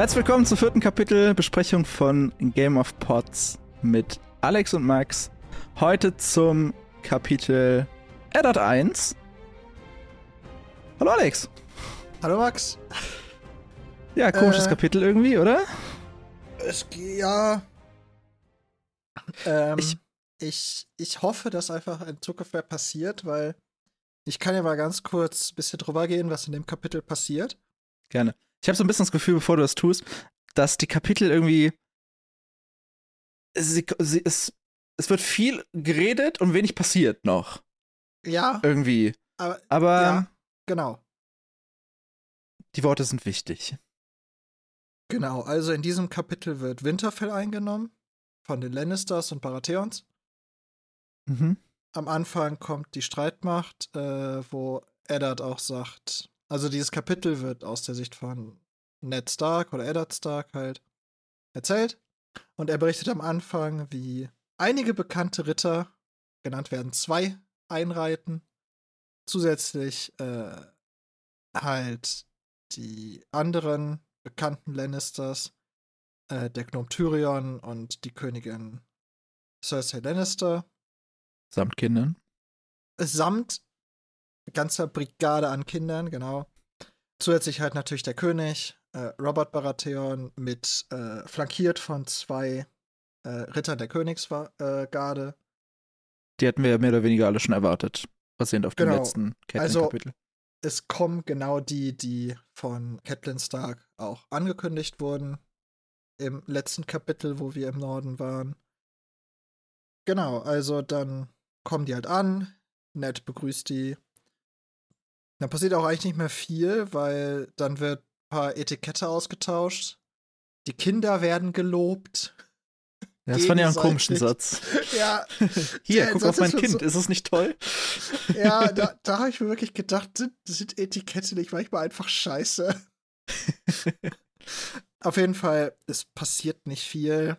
Herzlich willkommen zum vierten Kapitel Besprechung von Game of Pots mit Alex und Max. Heute zum Kapitel Eddard 1. Hallo Alex. Hallo Max. Ja, komisches Äh. Kapitel irgendwie, oder? Es ja. Ähm, Ich- ich, ich, hoffe, dass einfach in Zukunft mehr passiert, weil ich kann ja mal ganz kurz ein bisschen drüber gehen, was in dem Kapitel passiert. Gerne. Ich habe so ein bisschen das Gefühl, bevor du das tust, dass die Kapitel irgendwie. Sie, sie, es, es wird viel geredet und wenig passiert noch. Ja, Irgendwie. aber Aber ja, genau. die Worte sind wichtig. Genau, also in diesem Kapitel wird Winterfell eingenommen von den Lannisters und Baratheons. Mhm. am Anfang kommt die Streitmacht, äh, wo Eddard auch sagt, also dieses Kapitel wird aus der Sicht von Ned Stark oder Eddard Stark halt erzählt. Und er berichtet am Anfang, wie einige bekannte Ritter, genannt werden zwei, einreiten. Zusätzlich äh, halt die anderen bekannten Lannisters, äh, der Gnome Tyrion und die Königin Cersei Lannister Samt Kindern. samt ganzer Brigade an Kindern, genau. Zusätzlich halt natürlich der König, äh, Robert Baratheon, mit äh, flankiert von zwei äh, Rittern der Königsgarde. Die hatten wir ja mehr oder weniger alle schon erwartet. Basierend auf dem Genau. letzten Also- Catelyn-Kapitel. Es kommen genau die, die von Catelyn Stark auch angekündigt wurden. Im letzten Kapitel, wo wir im Norden waren. Genau, also dann kommen die halt an. Ned begrüßt die. Dann passiert auch eigentlich nicht mehr viel, weil dann wird ein paar Etikette ausgetauscht. Die Kinder werden gelobt. Ja, das fand ich einen komischen Satz. Ja, Hier, Der guck Satz auf mein Kind, so- ist es nicht toll? ja, da, da habe ich mir wirklich gedacht, sind, sind Etikette nicht manchmal einfach scheiße. Auf jeden Fall, es passiert nicht viel.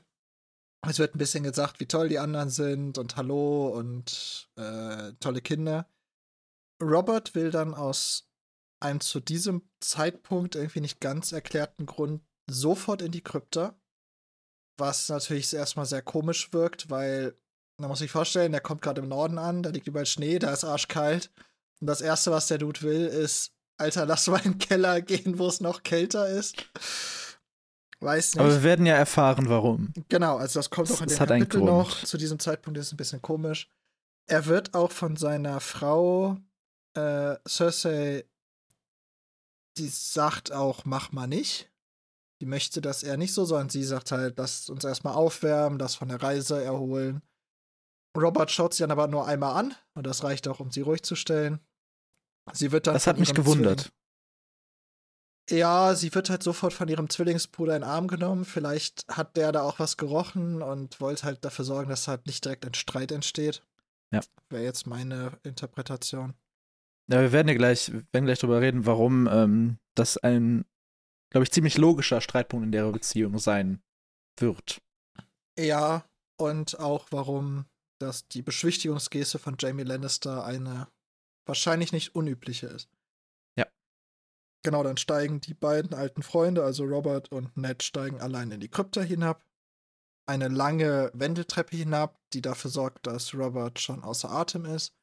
Es wird ein bisschen gesagt, wie toll die anderen sind und hallo und äh, tolle Kinder. Robert will dann aus einem zu diesem Zeitpunkt irgendwie nicht ganz erklärten Grund sofort in die Krypta. Was natürlich erstmal sehr komisch wirkt, weil man muss sich vorstellen, der kommt gerade im Norden an, da liegt überall Schnee, da ist arschkalt. Und das Erste, was der Dude will, ist, Alter, lass mal in den Keller gehen, wo es noch kälter ist. Weiß nicht. Aber wir werden ja erfahren, warum. Genau, also das kommt auch in einen Kapitel noch. Zu diesem Zeitpunkt ist es ein bisschen komisch. Er wird auch von seiner Frau äh, Cersei, die sagt auch, mach mal nicht. Die möchte das eher nicht so, sondern sie sagt halt, lass uns erstmal aufwärmen, das von der Reise erholen. Robert schaut sie dann aber nur einmal an und das reicht auch, um sie ruhig zu stellen. Sie wird dann Das hat mich gewundert. ja, sie wird halt sofort von ihrem Zwillingsbruder in den Arm genommen. Vielleicht hat der da auch was gerochen und wollte halt dafür sorgen, dass halt nicht direkt ein Streit entsteht. Ja. Wäre jetzt meine Interpretation. Ja, wir werden ja gleich, werden gleich drüber reden, warum ähm, das ein, glaube ich, ziemlich logischer Streitpunkt in der Beziehung sein wird. Ja, und auch warum dass die Beschwichtigungsgeste von Jamie Lannister eine wahrscheinlich nicht unübliche ist. Ja. Genau, dann steigen die beiden alten Freunde, also Robert und Ned, steigen allein in die Krypta hinab. Eine lange Wendeltreppe hinab, die dafür sorgt, dass Robert schon außer Atem ist.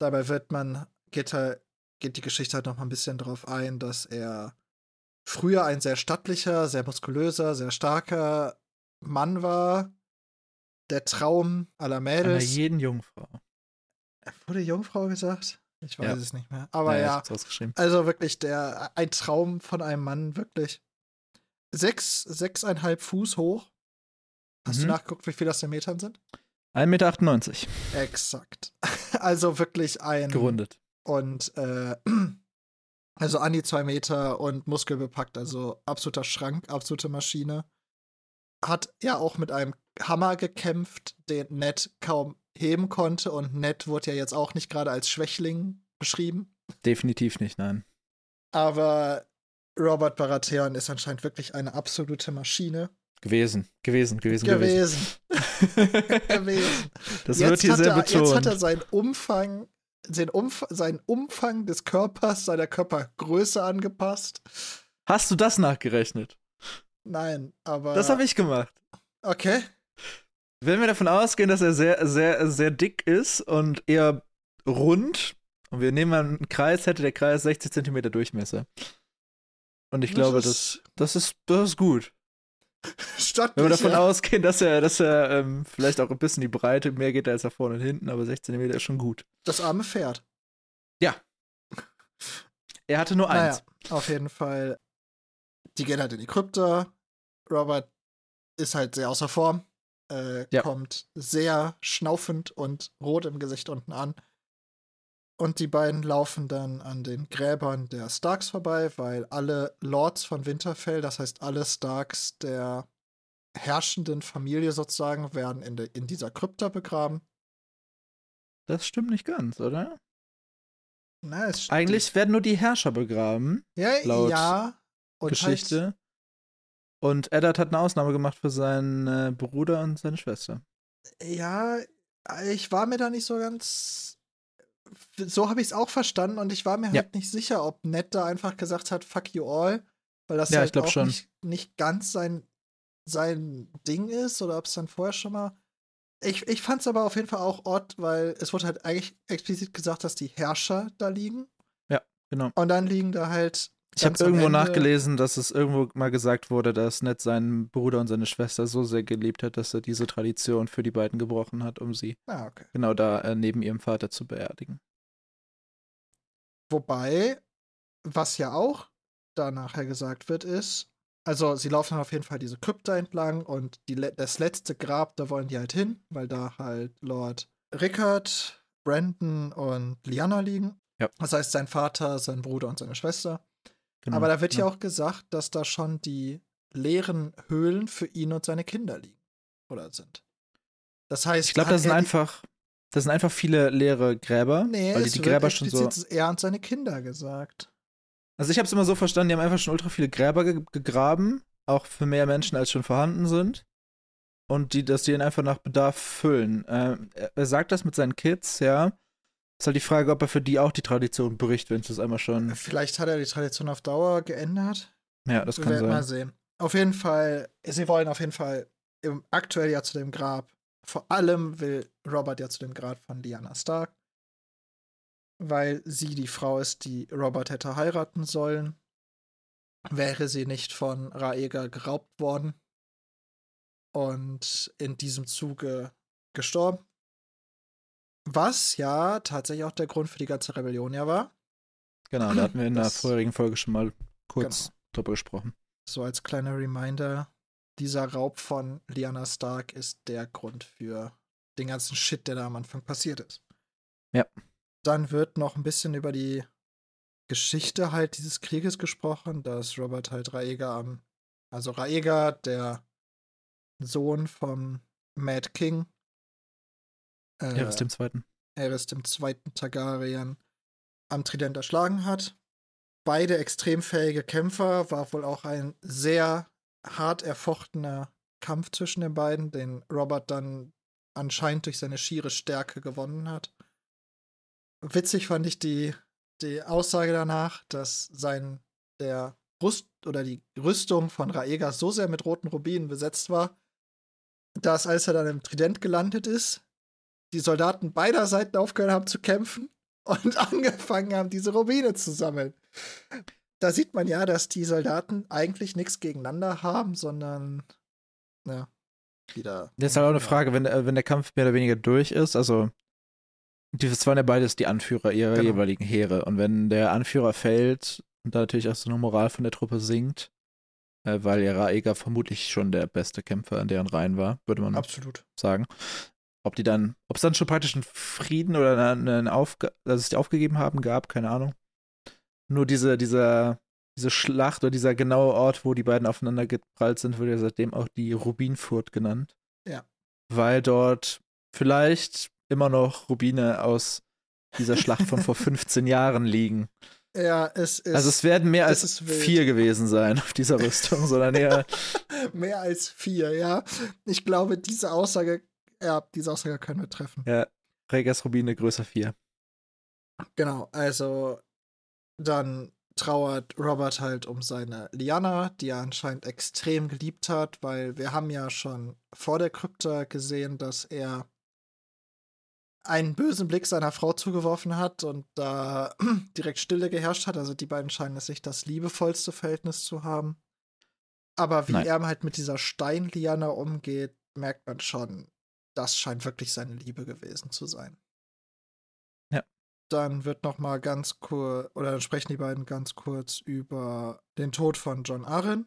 Dabei wird man, geht, halt, geht die Geschichte halt noch mal ein bisschen drauf ein, dass er früher ein sehr stattlicher, sehr muskulöser, sehr starker Mann war. Der Traum aller Einer Mädels. jeden Jungfrau. Wurde Jungfrau gesagt? Ich weiß Ja. es nicht mehr. Aber Naja, ja, also wirklich der ein Traum von einem Mann, wirklich. Sechs, sechseinhalb Fuß hoch. Hast du Mhm. nachgeguckt, wie viel das in Metern sind? 1,98 Meter. Exakt. Also wirklich ein. Gerundet. Und äh, also an die zwei Meter und muskelbepackt, also absoluter Schrank, absolute Maschine. Hat ja auch mit einem Hammer gekämpft, den Ned kaum heben konnte und Ned wurde ja jetzt auch nicht gerade als Schwächling beschrieben. Definitiv nicht, nein. Aber Robert Baratheon ist anscheinend wirklich eine absolute Maschine Gewesen, gewesen, gewesen, gewesen. gewesen. gewesen. Das jetzt, wird hier hat sehr er, jetzt hat er betont. seinen Umfang, den Umf seinen Umfang des Körpers, seiner Körpergröße angepasst. Hast du das nachgerechnet? Nein, aber. Das habe ich gemacht. Okay. Wenn wir davon ausgehen, dass er sehr, sehr, sehr dick ist und eher rund, und wir nehmen mal einen Kreis, hätte der Kreis 60 Zentimeter Durchmesser. Und ich Das glaube, ist- das, das, ist, das ist gut. Stattlich. Wenn wir davon ja. ausgehen, dass er, dass er ähm, vielleicht auch ein bisschen die Breite mehr geht als nach vorne und hinten, aber 60 Zentimeter ist schon gut. Das arme Pferd. Er hatte nur eins. Naja, auf jeden Fall. Die gehen halt in die Krypta. Robert ist halt sehr außer Form. Äh, Ja. Kommt sehr schnaufend und rot im Gesicht unten an. Und die beiden laufen dann an den Gräbern der Starks vorbei, weil alle Lords von Winterfell, das heißt alle Starks der herrschenden Familie sozusagen, werden in, de, in dieser Krypta begraben. Das stimmt nicht ganz, oder? Na, es Eigentlich werden nur die Herrscher begraben, ja, laut ja. Und Geschichte. Halt, Und Eddard hat eine Ausnahme gemacht für seinen äh, Bruder und seine Schwester. Ja, ich war mir da nicht so ganz. So habe ich es auch verstanden und ich war mir Ja. halt nicht sicher, ob Ned da einfach gesagt hat, fuck you all, weil das Ja, halt auch. Nicht, nicht ganz sein, sein Ding ist oder ob es dann vorher schon mal. Ich, ich fand es aber auf jeden Fall auch odd, weil es wurde halt eigentlich explizit gesagt, dass die Herrscher da liegen. Genau. Und dann liegen da halt. Ich habe irgendwo Ende- nachgelesen, dass es irgendwo mal gesagt wurde, dass Ned seinen Bruder und seine Schwester so sehr geliebt hat, dass er diese Tradition für die beiden gebrochen hat, um sie Ah, okay. genau da äh, neben ihrem Vater zu beerdigen. Wobei, was ja auch da nachher gesagt wird, ist, also sie laufen auf jeden Fall diese Krypta entlang und die, das letzte Grab, da wollen die halt hin, weil da halt Lord Rickard, Brandon und Lyanna liegen. Ja. Das heißt, sein Vater, sein Bruder und seine Schwester. Genau. Aber da wird ja auch gesagt, dass da schon die leeren Höhlen für ihn und seine Kinder liegen. Oder sind. Das heißt, Ich glaube, das sind einfach, das sind einfach viele leere Gräber, Nee, weil die die Gräber schon so. er und seine Kinder gesagt. Also ich habe es immer so verstanden, die haben einfach schon ultra viele Gräber ge gegraben, auch für mehr Menschen als schon vorhanden sind. Und die, dass die ihn einfach nach Bedarf füllen. Ähm, er sagt das mit seinen Kids, ja. Ist halt die Frage, ob er für die auch die Tradition bricht, wenn es das einmal schon. Vielleicht hat er die Tradition auf Dauer geändert. Ja, das Wir kann werden mal sein. sehen. Auf jeden Fall, sie wollen auf jeden Fall im, aktuell ja zu dem Grab. Vor allem will Robert ja zu dem Grab von Lyanna Stark. Weil sie die Frau ist, die Robert hätte heiraten sollen. Wäre sie nicht von Raegar geraubt worden. Und in diesem Zuge gestorben. Was ja tatsächlich auch der Grund für die ganze Rebellion ja war. Genau, da hatten wir in der Das- vorherigen Folge schon mal kurz Genau. drüber gesprochen. So als kleiner Reminder, dieser Raub von Lyanna Stark ist der Grund für den ganzen Shit, der da am Anfang passiert ist. Ja. Dann wird noch ein bisschen über die Geschichte halt dieses Krieges gesprochen, dass Robert halt Raegar am, also Raegar, der Sohn vom Mad King, äh, Er ist dem zweiten. Aerys dem zweiten Targaryen am Trident erschlagen hat. Beide extrem fähige Kämpfer, war wohl auch ein sehr hart erfochtener Kampf zwischen den beiden, den Robert dann anscheinend durch seine schiere Stärke gewonnen hat. Witzig fand ich die, die Aussage danach, dass sein der Rüst oder die Rüstung von Raegar so sehr mit roten Rubinen besetzt war, dass als er dann im Trident gelandet ist, die Soldaten beider Seiten aufgehört haben zu kämpfen und angefangen haben, diese Rubine zu sammeln. Da sieht man ja, dass die Soldaten eigentlich nichts gegeneinander haben, sondern ja, wieder. Das ist halt auch eine Frage, wenn, der- wenn der Kampf mehr oder weniger durch ist, also die das waren ja beides die Anführer ihrer Genau. jeweiligen Heere. Und wenn der Anführer fällt und da natürlich auch so eine Moral von der Truppe sinkt, äh, weil ja Raegar vermutlich schon der beste Kämpfer in deren Reihen war, würde man Absolut. sagen. Ob die dann, ob es dann schon praktisch einen Frieden oder einen, Aufge dass sie aufgegeben haben, gab, keine Ahnung. Nur diese, dieser, diese Schlacht oder dieser genaue Ort, wo die beiden aufeinander geprallt sind, wird ja seitdem auch die Rubinfurt genannt. Ja. Weil dort vielleicht immer noch Rubine aus dieser Schlacht von vor 15 Jahren liegen. Ja, es ist also es werden mehr es als vier gewesen sein auf dieser Rüstung, sondern eher mehr als vier, ja. Ich glaube, diese Aussage, ja, diese Aussage können wir treffen. ja, Regas Rubine größer vier. Genau, also dann trauert Robert halt um seine Liana, die er anscheinend extrem geliebt hat, weil wir haben ja schon vor der Krypta gesehen, dass er einen bösen Blick seiner Frau zugeworfen hat und da direkt Stille geherrscht hat. Also die beiden scheinen es nicht das liebevollste Verhältnis zu haben. Aber wie Nein. er halt mit dieser Steinliana umgeht, merkt man schon, das scheint wirklich seine Liebe gewesen zu sein. Ja. Dann wird noch mal ganz kurz, oder dann sprechen die beiden ganz kurz über den Tod von John Arryn,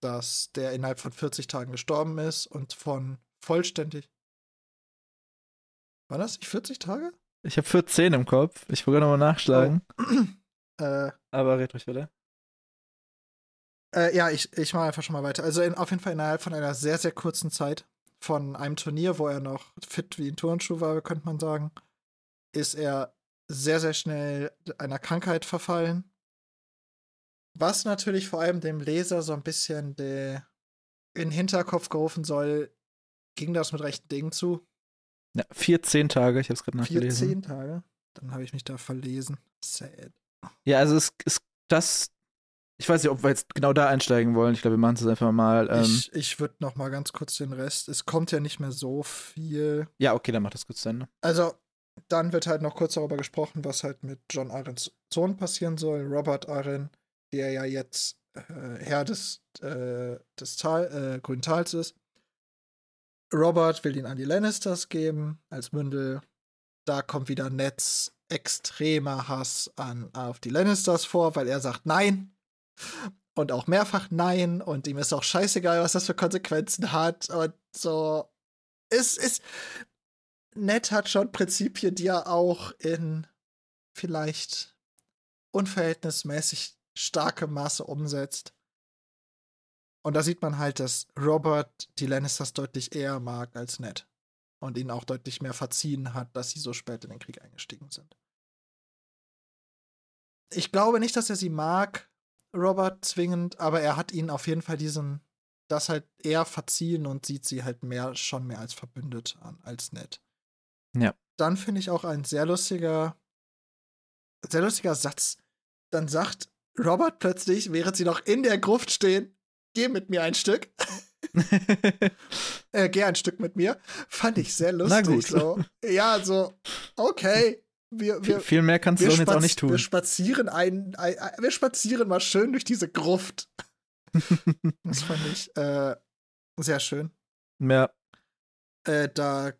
dass der innerhalb von 40 Tagen gestorben ist und von vollständig. War das nicht 40 Tage? Ich habe 14 im Kopf. Ich wollte nochmal nachschlagen. Oh. äh, Aber red ruhig bitte. Äh, ja, ich, ich mache einfach schon mal weiter. Also in, auf jeden Fall innerhalb von einer sehr, sehr kurzen Zeit von einem Turnier, wo er noch fit wie ein Turnschuh war, könnte man sagen, ist er sehr, sehr schnell einer Krankheit verfallen. Was natürlich vor allem dem Leser so ein bisschen in den Hinterkopf gerufen soll, ging das mit rechten Dingen zu. Ja, 14 Tage, ich habe es gerade nachgelesen. 14 Tage? Dann habe ich mich da verlesen. Sad. Ja, also es ist das ich weiß nicht, ob wir jetzt genau da einsteigen wollen. Ich glaube, wir machen es einfach mal. Ähm ich ich würde noch mal ganz kurz den Rest. Es kommt ja nicht mehr so viel. Ja, okay, dann mach das kurz Ende. Also, dann wird halt noch kurz darüber gesprochen, was halt mit John Arrens Sohn passieren soll. Robert Arren, der ja jetzt äh, Herr des, äh, des Tal, äh, Grünen Tals ist. Robert will ihn an die Lannisters geben als Mündel. Da kommt wieder Neds extremer Hass an, auf die Lannisters vor, weil er sagt, nein, und auch mehrfach Nein und ihm ist auch scheißegal, was das für Konsequenzen hat und so. Es ist. Ned hat schon Prinzipien, die er auch in vielleicht unverhältnismäßig starke Maße umsetzt. Und da sieht man halt, dass Robert die Lannisters deutlich eher mag als Ned. Und ihnen auch deutlich mehr verziehen hat, dass sie so spät in den Krieg eingestiegen sind. Ich glaube nicht, dass er sie mag, Robert zwingend, aber er hat ihnen auf jeden Fall diesen, das halt eher verziehen und sieht sie halt mehr, schon mehr als verbündet an, als nett. Ja. Dann finde ich auch ein sehr lustiger, sehr lustiger Satz. Dann sagt Robert plötzlich, während sie noch in der Gruft stehen, geh mit mir ein Stück. äh, geh ein Stück mit mir. Fand ich sehr lustig. Na gut. So. Ja, so, okay wir, wir, viel mehr kannst du jetzt auch nicht tun. Wir spazieren ein, ein, ein, wir spazieren mal schön durch diese Gruft. das fand ich äh, sehr schön. Ja. Äh, da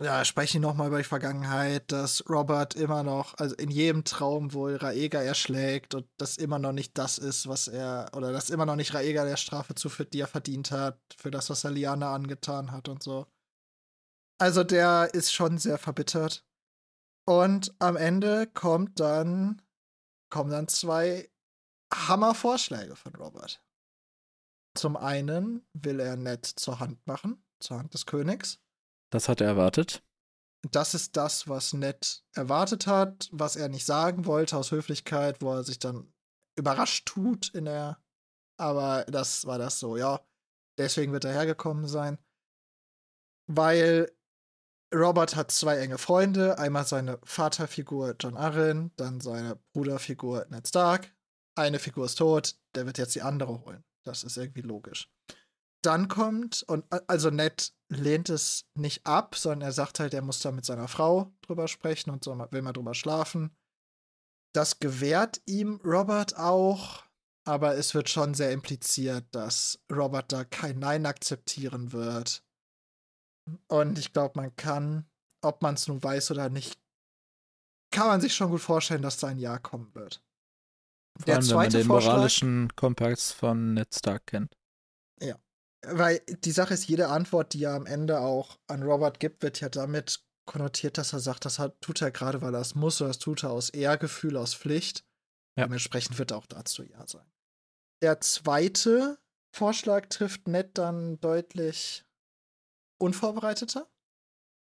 ja, spreche ich noch mal über die Vergangenheit, dass Robert immer noch, also in jedem Traum wohl Raega erschlägt und das immer noch nicht das ist, was er, oder dass immer noch nicht Raega der Strafe zuführt, die er verdient hat, für das, was er Liana angetan hat und so. Also der ist schon sehr verbittert. Und am Ende kommt dann, kommen dann zwei Hammervorschläge von Robert. Zum einen will er Ned zur Hand machen, zur Hand des Königs. Das hat er erwartet. Das ist das, was Ned erwartet hat, was er nicht sagen wollte aus Höflichkeit, wo er sich dann überrascht tut in der. Aber das war das so, ja. Deswegen wird er hergekommen sein. Weil Robert hat zwei enge Freunde. Einmal seine Vaterfigur John Arryn, dann seine Bruderfigur Ned Stark. Eine Figur ist tot, der wird jetzt die andere holen. Das ist irgendwie logisch. Dann kommt, und also Ned lehnt es nicht ab, sondern er sagt halt, er muss da mit seiner Frau drüber sprechen und so will mal drüber schlafen. Das gewährt ihm Robert auch, aber es wird schon sehr impliziert, dass Robert da kein Nein akzeptieren wird und ich glaube, man kann, ob man es nun weiß oder nicht, kann man sich schon gut vorstellen, dass da ein Jahr kommen wird. Vor Der allem, zweite wenn man den Vorschlag, moralischen Kompass von Ned Stark kennt. Ja. Weil die Sache ist, jede Antwort, die er am Ende auch an Robert gibt, wird ja damit konnotiert, dass er sagt, das hat, tut er gerade, weil er es muss, oder das tut er aus Ehrgefühl, aus Pflicht. Ja. Dementsprechend wird auch dazu Ja sein. Der zweite Vorschlag trifft Ned dann deutlich unvorbereiteter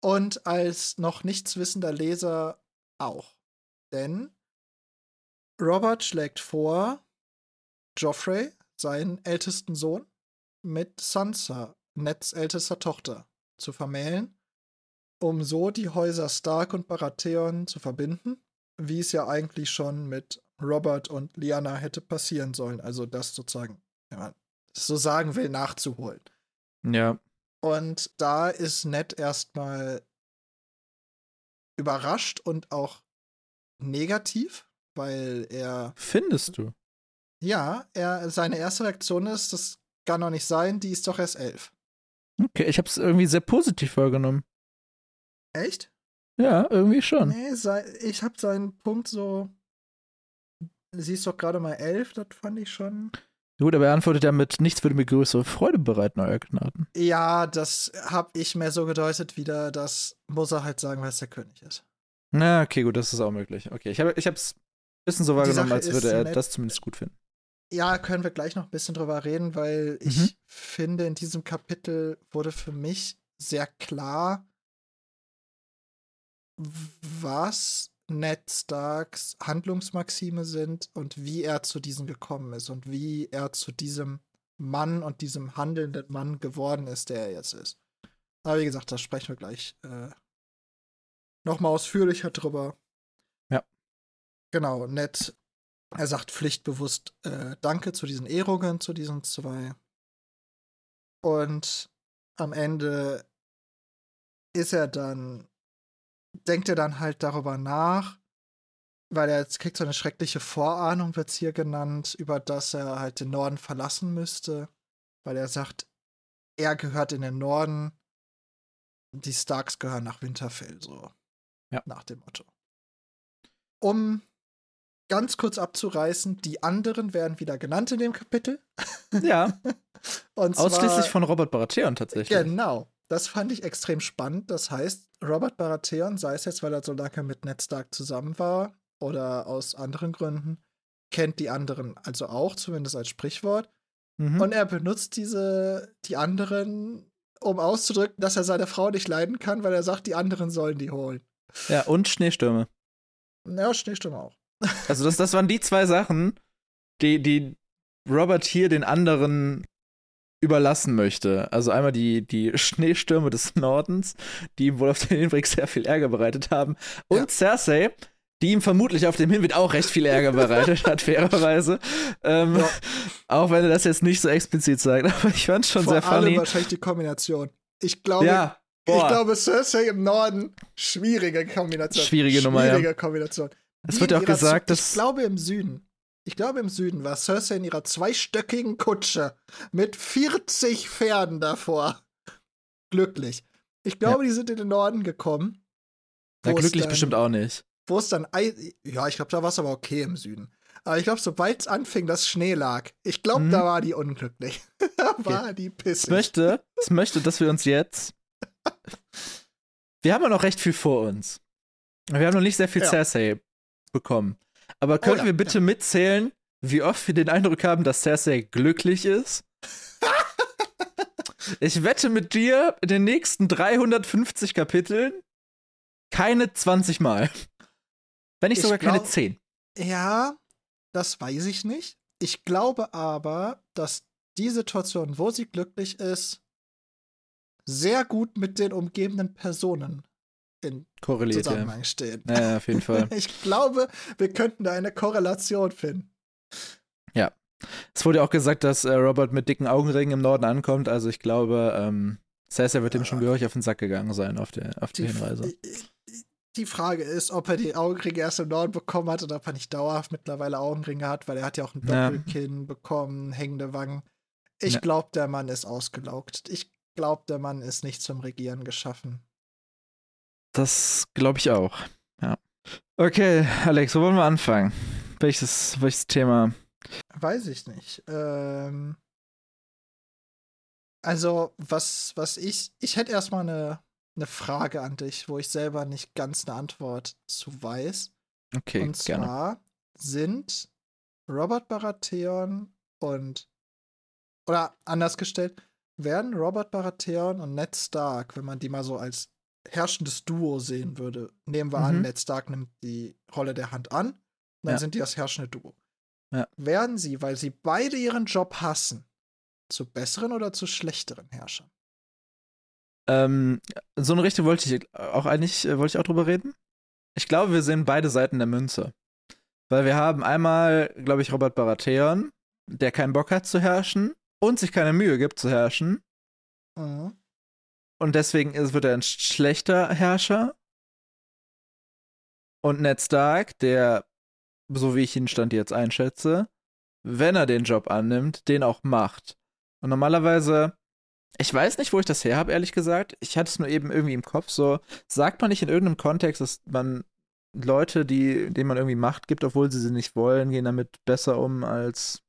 und als noch nichts wissender Leser auch. Denn Robert schlägt vor, Joffrey, seinen ältesten Sohn, mit Sansa, Neds ältester Tochter, zu vermählen, um so die Häuser Stark und Baratheon zu verbinden, wie es ja eigentlich schon mit Robert und Liana hätte passieren sollen. Also das sozusagen, wenn man so sagen will, nachzuholen. Ja. Und da ist Ned erstmal überrascht und auch negativ, weil er. Findest du? Ja, er, seine erste Reaktion ist, das kann doch nicht sein, die ist doch erst elf. Okay, ich habe es irgendwie sehr positiv wahrgenommen. Echt? Ja, irgendwie schon. Nee, sei, ich habe seinen Punkt so. Sie ist doch gerade mal elf, das fand ich schon. Gut, aber er antwortet ja mit, nichts würde mir größere Freude bereiten, euer Gnaden. Ja, das habe ich mehr so gedeutet wieder, das muss er halt sagen, weil es der König ist. Na, okay, gut, das ist auch möglich. Okay, ich habe ich hab's ein bisschen so wahrgenommen, als würde er das zumindest gut finden. Ja, können wir gleich noch ein bisschen drüber reden, weil ich mhm. finde, in diesem Kapitel wurde für mich sehr klar, was Ned Starks Handlungsmaxime sind und wie er zu diesen gekommen ist und wie er zu diesem Mann und diesem handelnden Mann geworden ist, der er jetzt ist. Aber wie gesagt, da sprechen wir gleich äh, nochmal ausführlicher drüber. Ja. Genau, Ned, er sagt pflichtbewusst äh, Danke zu diesen Ehrungen, zu diesen zwei. Und am Ende ist er dann denkt er dann halt darüber nach, weil er jetzt kriegt so eine schreckliche Vorahnung, wird es hier genannt, über das er halt den Norden verlassen müsste, weil er sagt, er gehört in den Norden, die Starks gehören nach Winterfell, so. Ja. Nach dem Motto. Um ganz kurz abzureißen, die anderen werden wieder genannt in dem Kapitel. Ja. Ausschließlich von Robert Baratheon tatsächlich. Genau. Das fand ich extrem spannend. Das heißt, Robert Baratheon, sei es jetzt, weil er so lange mit Ned Stark zusammen war oder aus anderen Gründen, kennt die anderen also auch, zumindest als Sprichwort. Mhm. Und er benutzt diese, die anderen, um auszudrücken, dass er seine Frau nicht leiden kann, weil er sagt, die anderen sollen die holen. Ja, und Schneestürme. Ja, Schneestürme auch. Also, das, das waren die zwei Sachen, die, die Robert hier den anderen überlassen möchte. Also einmal die, die Schneestürme des Nordens, die ihm wohl auf den Hinweg sehr viel Ärger bereitet haben. Und ja. Cersei, die ihm vermutlich auf dem Hinweg auch recht viel Ärger bereitet hat, fairerweise. Ähm, ja. Auch wenn er das jetzt nicht so explizit sagt. Aber ich fand es schon Vor sehr funny. Allem wahrscheinlich die Kombination. Ich glaube, ja. ich glaube, Cersei im Norden, schwierige Kombination. Schwierige Nummer, Schwierige ja. Kombination. Es wird ja auch gesagt, dass. Ich glaube, im Süden ich glaube im Süden war Cersei in ihrer zweistöckigen Kutsche mit 40 Pferden davor. Glücklich. Ich glaube, ja. die sind in den Norden gekommen. Na, glücklich dann, bestimmt auch nicht. Wo es dann, ja, ich glaube, da war es aber okay im Süden. Aber ich glaube, sobald es anfing, dass Schnee lag, ich glaube, mhm. da war die unglücklich. da war okay. die pissig. Ich möchte, ich möchte, dass wir uns jetzt. wir haben ja noch recht viel vor uns. Wir haben noch nicht sehr viel ja. Cersei bekommen. Aber können oh, ja, wir bitte mitzählen, wie oft wir den Eindruck haben, dass Cersei glücklich ist? ich wette mit dir, in den nächsten 350 Kapiteln keine 20 Mal. Wenn nicht sogar glaub, keine 10. Ja, das weiß ich nicht. Ich glaube aber, dass die Situation, wo sie glücklich ist, sehr gut mit den umgebenden Personen in Korreliert, Zusammenhang ja. stehen. Ja, auf jeden Fall. ich glaube, wir könnten da eine Korrelation finden. Ja. Es wurde ja auch gesagt, dass äh, Robert mit dicken Augenringen im Norden ankommt. Also ich glaube, ähm, Cersei wird ihm schon gehörig auf den Sack gegangen sein auf der, auf die, die Hinweise. Die Frage ist, ob er die Augenringe erst im Norden bekommen hat oder ob er nicht dauerhaft mittlerweile Augenringe hat, weil er hat ja auch ein Doppelkinn ja. bekommen, hängende Wangen. Ich ja. glaube, der Mann ist ausgelaugt. Ich glaube, der Mann ist nicht zum Regieren geschaffen. Das glaube ich auch. Ja. Okay, Alex, wo wollen wir anfangen? Welches, welches Thema? Weiß ich nicht. Ähm, also, was, was ich. Ich hätte erstmal eine, eine Frage an dich, wo ich selber nicht ganz eine Antwort zu weiß. Okay. Und zwar gerne. sind Robert Baratheon und. Oder anders gestellt, werden Robert Baratheon und Ned Stark, wenn man die mal so als herrschendes Duo sehen würde. Nehmen wir mhm. an, Ned Stark nimmt die Rolle der Hand an, dann ja. sind die das herrschende Duo. Ja. Werden sie, weil sie beide ihren Job hassen, zu besseren oder zu schlechteren Herrschern? Ähm, so eine Richtung wollte ich auch eigentlich, äh, wollte ich auch drüber reden. Ich glaube, wir sehen beide Seiten der Münze. Weil wir haben einmal, glaube ich, Robert Baratheon, der keinen Bock hat zu herrschen und sich keine Mühe gibt zu herrschen. Mhm. Und deswegen ist, wird er ein schlechter Herrscher. Und Ned Stark, der, so wie ich ihn Stand jetzt einschätze, wenn er den Job annimmt, den auch macht. Und normalerweise, ich weiß nicht, wo ich das her habe, ehrlich gesagt. Ich hatte es nur eben irgendwie im Kopf. So, sagt man nicht in irgendeinem Kontext, dass man Leute, die, denen man irgendwie Macht gibt, obwohl sie sie nicht wollen, gehen damit besser um als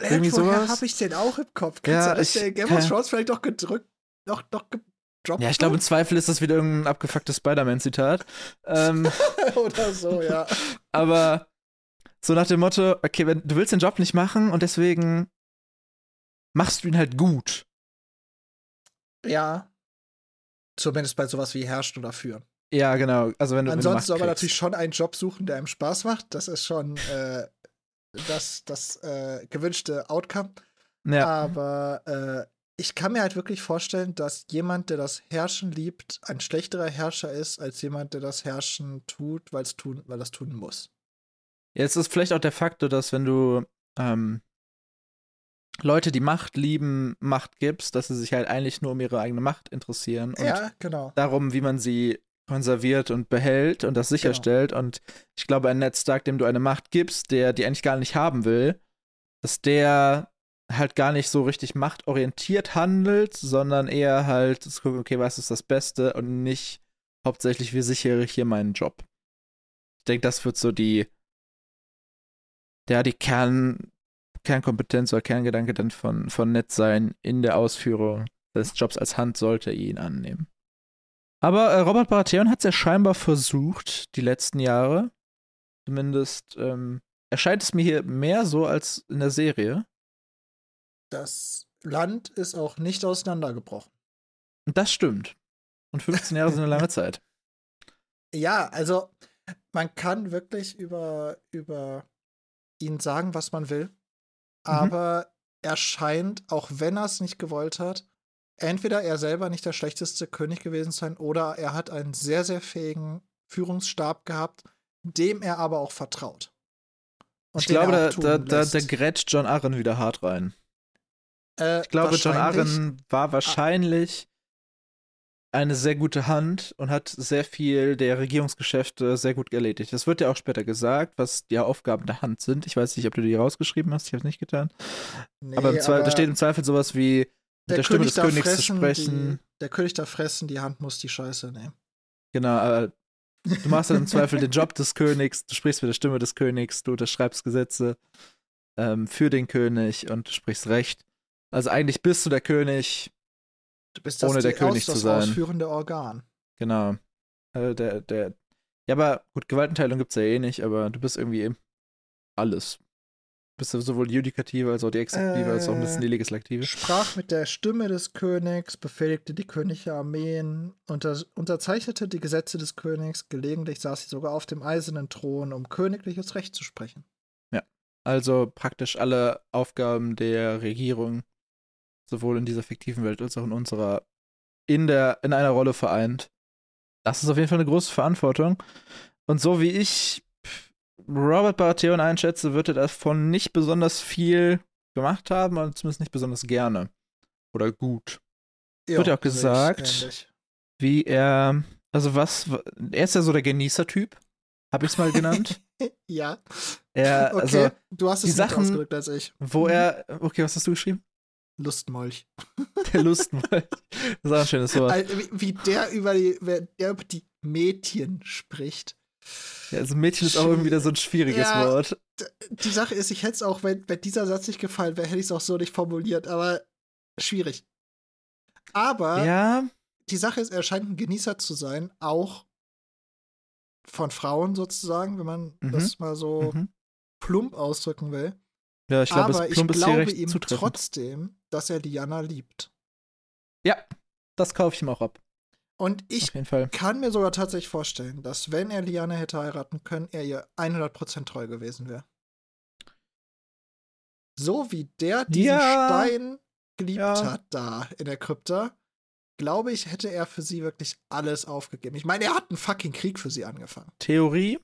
irgendwie woher sowas? habe ich den auch im Kopf? Ja, Kannst du das ich- der Game of Thrones vielleicht doch gedrückt, noch, noch gedroppt? Ja, ich glaube, im Zweifel ist das wieder irgendein abgefucktes Spider-Man-Zitat. ähm, Oder so, ja. aber so nach dem Motto, okay, wenn du willst den Job nicht machen und deswegen machst du ihn halt gut. Ja. Zumindest bei sowas wie herrschen oder führen. Ja, genau. Also wenn du Ansonsten soll man natürlich schon einen Job suchen, der einem Spaß macht. Das ist schon äh, das, das äh, gewünschte Outcome. Ja, Aber äh, ich kann mir halt wirklich vorstellen, dass jemand, der das Herrschen liebt, ein schlechterer Herrscher ist, als jemand, der das Herrschen tut, weil's tun, weil das tun muss. jetzt ist vielleicht auch der Faktor, dass wenn du ähm, Leute, die Macht lieben, Macht gibst, dass sie sich halt eigentlich nur um ihre eigene Macht interessieren und ja, genau. darum, wie man sie konserviert und behält und das sicherstellt. Und ich glaube, ein Ned Stark, dem du eine Macht gibst, der die eigentlich gar nicht haben will, dass der halt gar nicht so richtig machtorientiert handelt, sondern eher halt zu gucken, okay, was ist das Beste und nicht hauptsächlich, wie sichere ich hier meinen Job. Ich denke, das wird so die, ja, die Kern, Kernkompetenz oder Kerngedanke dann von, von Ned sein in der Ausführung des Jobs als Hand sollte ihn annehmen. Aber äh, Robert Baratheon hat es ja scheinbar versucht, die letzten Jahre. Zumindest ähm, erscheint es mir hier mehr so als in der Serie. Das Land ist auch nicht auseinandergebrochen. Das stimmt. Und 15 Jahre sind eine lange Zeit. Ja, also man kann wirklich über, über ihn sagen, was man will. Aber er scheint, auch wenn er es nicht gewollt hat, entweder er selber nicht der schlechteste König gewesen zu sein oder er hat einen sehr, sehr fähigen Führungsstab gehabt, dem er aber auch vertraut. Und ich glaube, da, da, da, da grätscht John Arryn wieder hart rein. Äh, Ich glaube, John Arryn war wahrscheinlich eine sehr gute Hand und hat sehr viel der Regierungsgeschäfte sehr gut erledigt. Das wird ja auch später gesagt, was die Aufgaben der Hand sind. Ich weiß nicht, ob du die rausgeschrieben hast, ich habe es nicht getan. Nee, aber Zweifel, da aber steht im Zweifel sowas wie mit der, Stimme des darf Königs zu sprechen. Die, der König darf fressen, die Hand muss die Scheiße nehmen. Genau, aber du machst dann im Zweifel den Job des Königs, du sprichst mit der Stimme des Königs, du unterschreibst Gesetze ähm, für den König und du sprichst Recht. Also eigentlich bist du der König, Du bist Ohne das, der die König zu das sein. ausführende Organ. genau. Also der, der, ja, aber gut, Gewaltenteilung gibt's ja eh nicht, aber du bist irgendwie alles. Du bist ja sowohl die Judikative als auch die Exekutive, als auch ein bisschen die Legislative. Sprach mit der Stimme des Königs, befehligte die königliche Armeen, unter, unterzeichnete die Gesetze des Königs, gelegentlich saß sie sogar auf dem eisernen Thron, um königliches Recht zu sprechen. Also praktisch alle Aufgaben der Regierung, sowohl in dieser fiktiven Welt als auch in unserer, in der, in einer Rolle vereint. Das ist auf jeden Fall eine große Verantwortung. Und so wie ich Robert Baratheon einschätze, wird er davon nicht besonders viel gemacht haben, oder zumindest nicht besonders gerne. Oder gut. Wird ja auch gesagt. Wie er, also was, er ist ja so der Genießer-Typ, habe ich es mal genannt. ja. Er, Okay, also, du hast die es nicht Sachen- ausgedrückt als ich. wo Mhm. er, okay, was hast du geschrieben? Lustmolch. Der Lustmolch. Das ist auch ein schönes Wort. Al- Wie, wie der über die, wer- der über die Mädchen spricht. Ja, also Mädchen ist auch irgendwie wieder so ein schwieriges Ja. Wort. Die Sache ist, ich hätte es auch, wenn, wenn dieser Satz nicht gefallen wäre, hätte ich es auch so nicht formuliert, aber schwierig. Aber Ja, die Sache ist, er scheint ein Genießer zu sein, auch von Frauen sozusagen, wenn man Mhm. das mal so mhm. plump ausdrücken will. ja ich glaube, Aber es ich plump hier glaube ihm trotzdem, dass er Diana liebt. Ja, das kaufe ich ihm auch ab. Und ich kann mir sogar tatsächlich vorstellen, dass wenn er Liana hätte heiraten können, er ihr 100% treu gewesen wäre. So wie der diesen Ja. Stein geliebt Ja. hat da in der Krypta, glaube ich, hätte er für sie wirklich alles aufgegeben. Ich meine, er hat einen fucking Krieg für sie angefangen. Theorie.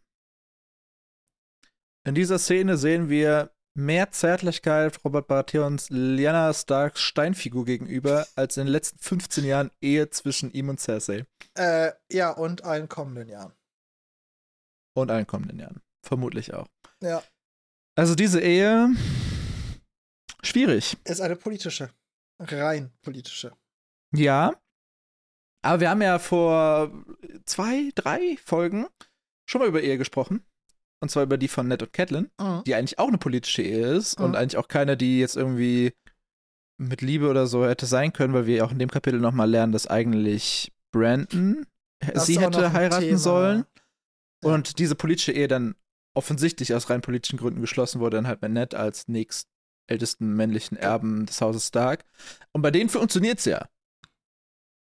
In dieser Szene sehen wir mehr Zärtlichkeit Robert Baratheons Lyanna Starks Steinfigur gegenüber als in den letzten 15 Jahren Ehe zwischen ihm und Cersei. Äh, ja, und allen kommenden Jahren. Und allen kommenden Jahren. Vermutlich auch. Ja. Also diese Ehe. Schwierig. Ist eine politische. Rein politische. Ja. Aber wir haben ja vor zwei, drei Folgen schon mal über Ehe gesprochen. Und zwar über die von Ned und Catelyn, Mhm. die eigentlich auch eine politische Ehe ist und Mhm. eigentlich auch keine, die jetzt irgendwie mit Liebe oder so hätte sein können, weil wir auch in dem Kapitel nochmal lernen, dass eigentlich Brandon Das sie hätte heiraten Thema. sollen. Ja. Und diese politische Ehe dann offensichtlich aus rein politischen Gründen geschlossen wurde, dann halt mit Ned als nächstältesten männlichen Erben des Hauses Stark. Und bei denen funktioniert's ja.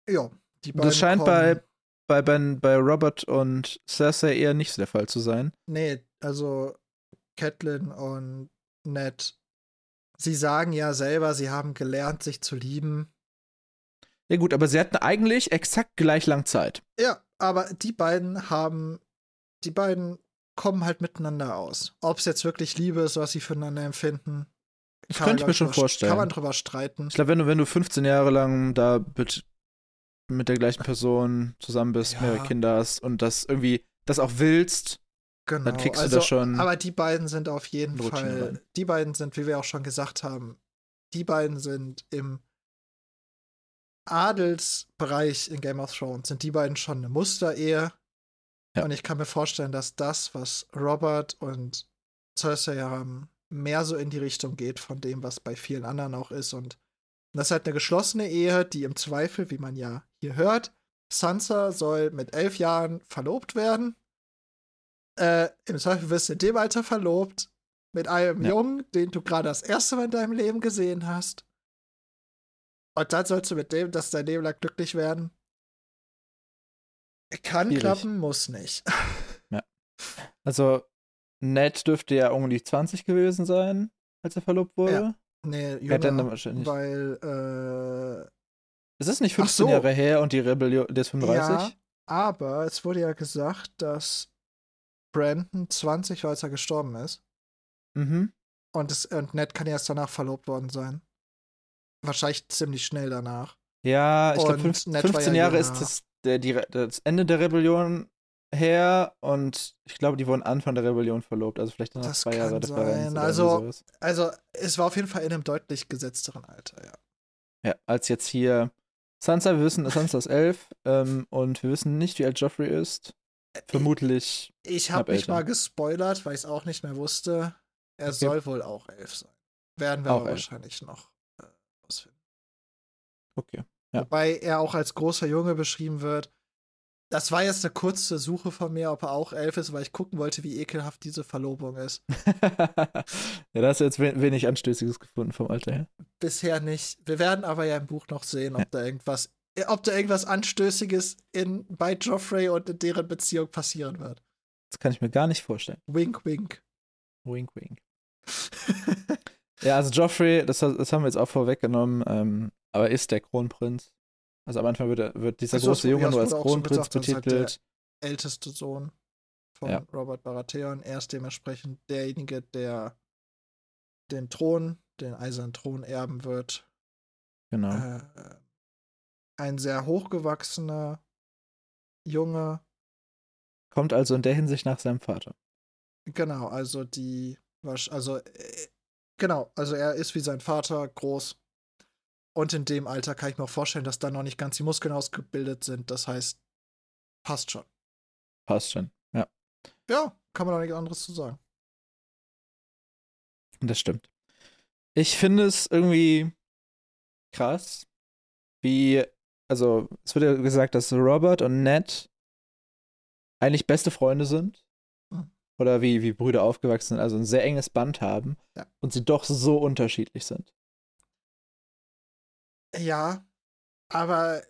Ja, die Und beiden. Das scheint kommen- bei, bei, bei Robert und Cersei eher nicht so der Fall zu sein. Nee, also Catelyn und Ned. Sie sagen ja selber, sie haben gelernt, sich zu lieben. Ja gut, aber sie hatten eigentlich exakt gleich lang Zeit. Ja, aber die beiden haben. Die beiden kommen halt miteinander aus. Ob es jetzt wirklich Liebe ist, was sie füreinander empfinden. Man, könnte ich mir schon vorstellen. Kann man drüber streiten. Ich glaube, wenn du, wenn du 15 Jahre lang da mit, der gleichen Person zusammen bist, Ja. mehrere Kinder hast und das irgendwie das auch willst, Genau. dann kriegst du also, das schon Aber die beiden sind auf jeden Fall. rein. Die beiden sind, wie wir auch schon gesagt haben, die beiden sind im Adelsbereich in Game of Thrones, sind die beiden schon eine Musterehe. Ja. Und ich kann mir vorstellen, dass das, was Robert und Cersei haben, mehr so in die Richtung geht von dem, was bei vielen anderen auch ist. Und das ist halt eine geschlossene Ehe, die im Zweifel, wie man ja hier hört, Sansa soll mit elf Jahren verlobt werden. Äh, Im Zweifel wirst du in dem Alter verlobt mit einem Ja. Jungen, den du gerade das erste Mal in deinem Leben gesehen hast. Und dann sollst du mit dem das dein Leben lang glücklich werden. Kann Schwierig. klappen, muss nicht. Also, Ned dürfte ja um die 20 gewesen sein, als er verlobt wurde. Nee, Ja, dann jünger, wahrscheinlich. weil, äh, Es ist nicht Ach 15 so. Jahre her und die Rebellion, der ist 35. ja, aber es wurde ja gesagt, dass Brandon 20 war, als er gestorben ist. Mhm. Und, es, und Ned kann erst danach verlobt worden sein. Wahrscheinlich ziemlich schnell danach. Ja, ich glaube, Und Ned war 15 ja Jahre jünger. ist das, der, die, das Ende der Rebellion her und ich glaube, die wurden Anfang der Rebellion verlobt, also vielleicht noch Das zwei Jahre kann Differenz. Also-. Also, es war auf jeden Fall in einem deutlich gesetzteren Alter, ja. Ja, als jetzt hier Sansa, wir wissen, Sansa ist elf ähm, und wir wissen nicht, wie alt Joffrey ist. Vermutlich. Ich Knapp habe mich mal gespoilert, weil ich es auch nicht mehr wusste. Er Okay. soll wohl auch elf sein. Werden wir Auch aber elf. wahrscheinlich noch äh, ausfinden. Okay. Ja. Wobei er auch als großer Junge beschrieben wird. Das war jetzt eine kurze Suche von mir, ob er auch elf ist, weil ich gucken wollte, wie ekelhaft diese Verlobung ist. ja, da hast du jetzt we- wenig Anstößiges gefunden vom Alter her. Bisher nicht. Wir werden aber ja im Buch noch sehen, ob da irgendwas, äh, ob da irgendwas Anstößiges in, bei Joffrey und in deren Beziehung passieren wird. Das kann ich mir gar nicht vorstellen. Wink, wink. Wink, wink. Ja, also Joffrey, das, das haben wir jetzt auch vorweggenommen, ähm, aber ist der Kronprinz. Also am Anfang wird, er- wird dieser Ach so, große Junge nur als Kronprinz halt betitelt. älteste Sohn von Ja. Robert Baratheon. Er ist dementsprechend derjenige, der den Thron, den eisernen Thron erben wird. Genau. Äh, ein sehr hochgewachsener Junge. Kommt also in der Hinsicht nach seinem Vater. Genau, also die, also äh, genau, also er ist wie sein Vater groß. Und in dem Alter kann ich mir auch vorstellen, dass da noch nicht ganz die Muskeln ausgebildet sind. Das heißt, passt schon. Passt schon. Ja, Ja, kann man doch nichts anderes zu sagen. das stimmt. Ich finde es irgendwie krass, wie, also es wird ja gesagt, dass Robert und Ned eigentlich beste Freunde sind. Hm. Oder wie, wie Brüder aufgewachsen sind, also ein sehr enges Band haben Ja. und sie doch so unterschiedlich sind. Ja, aber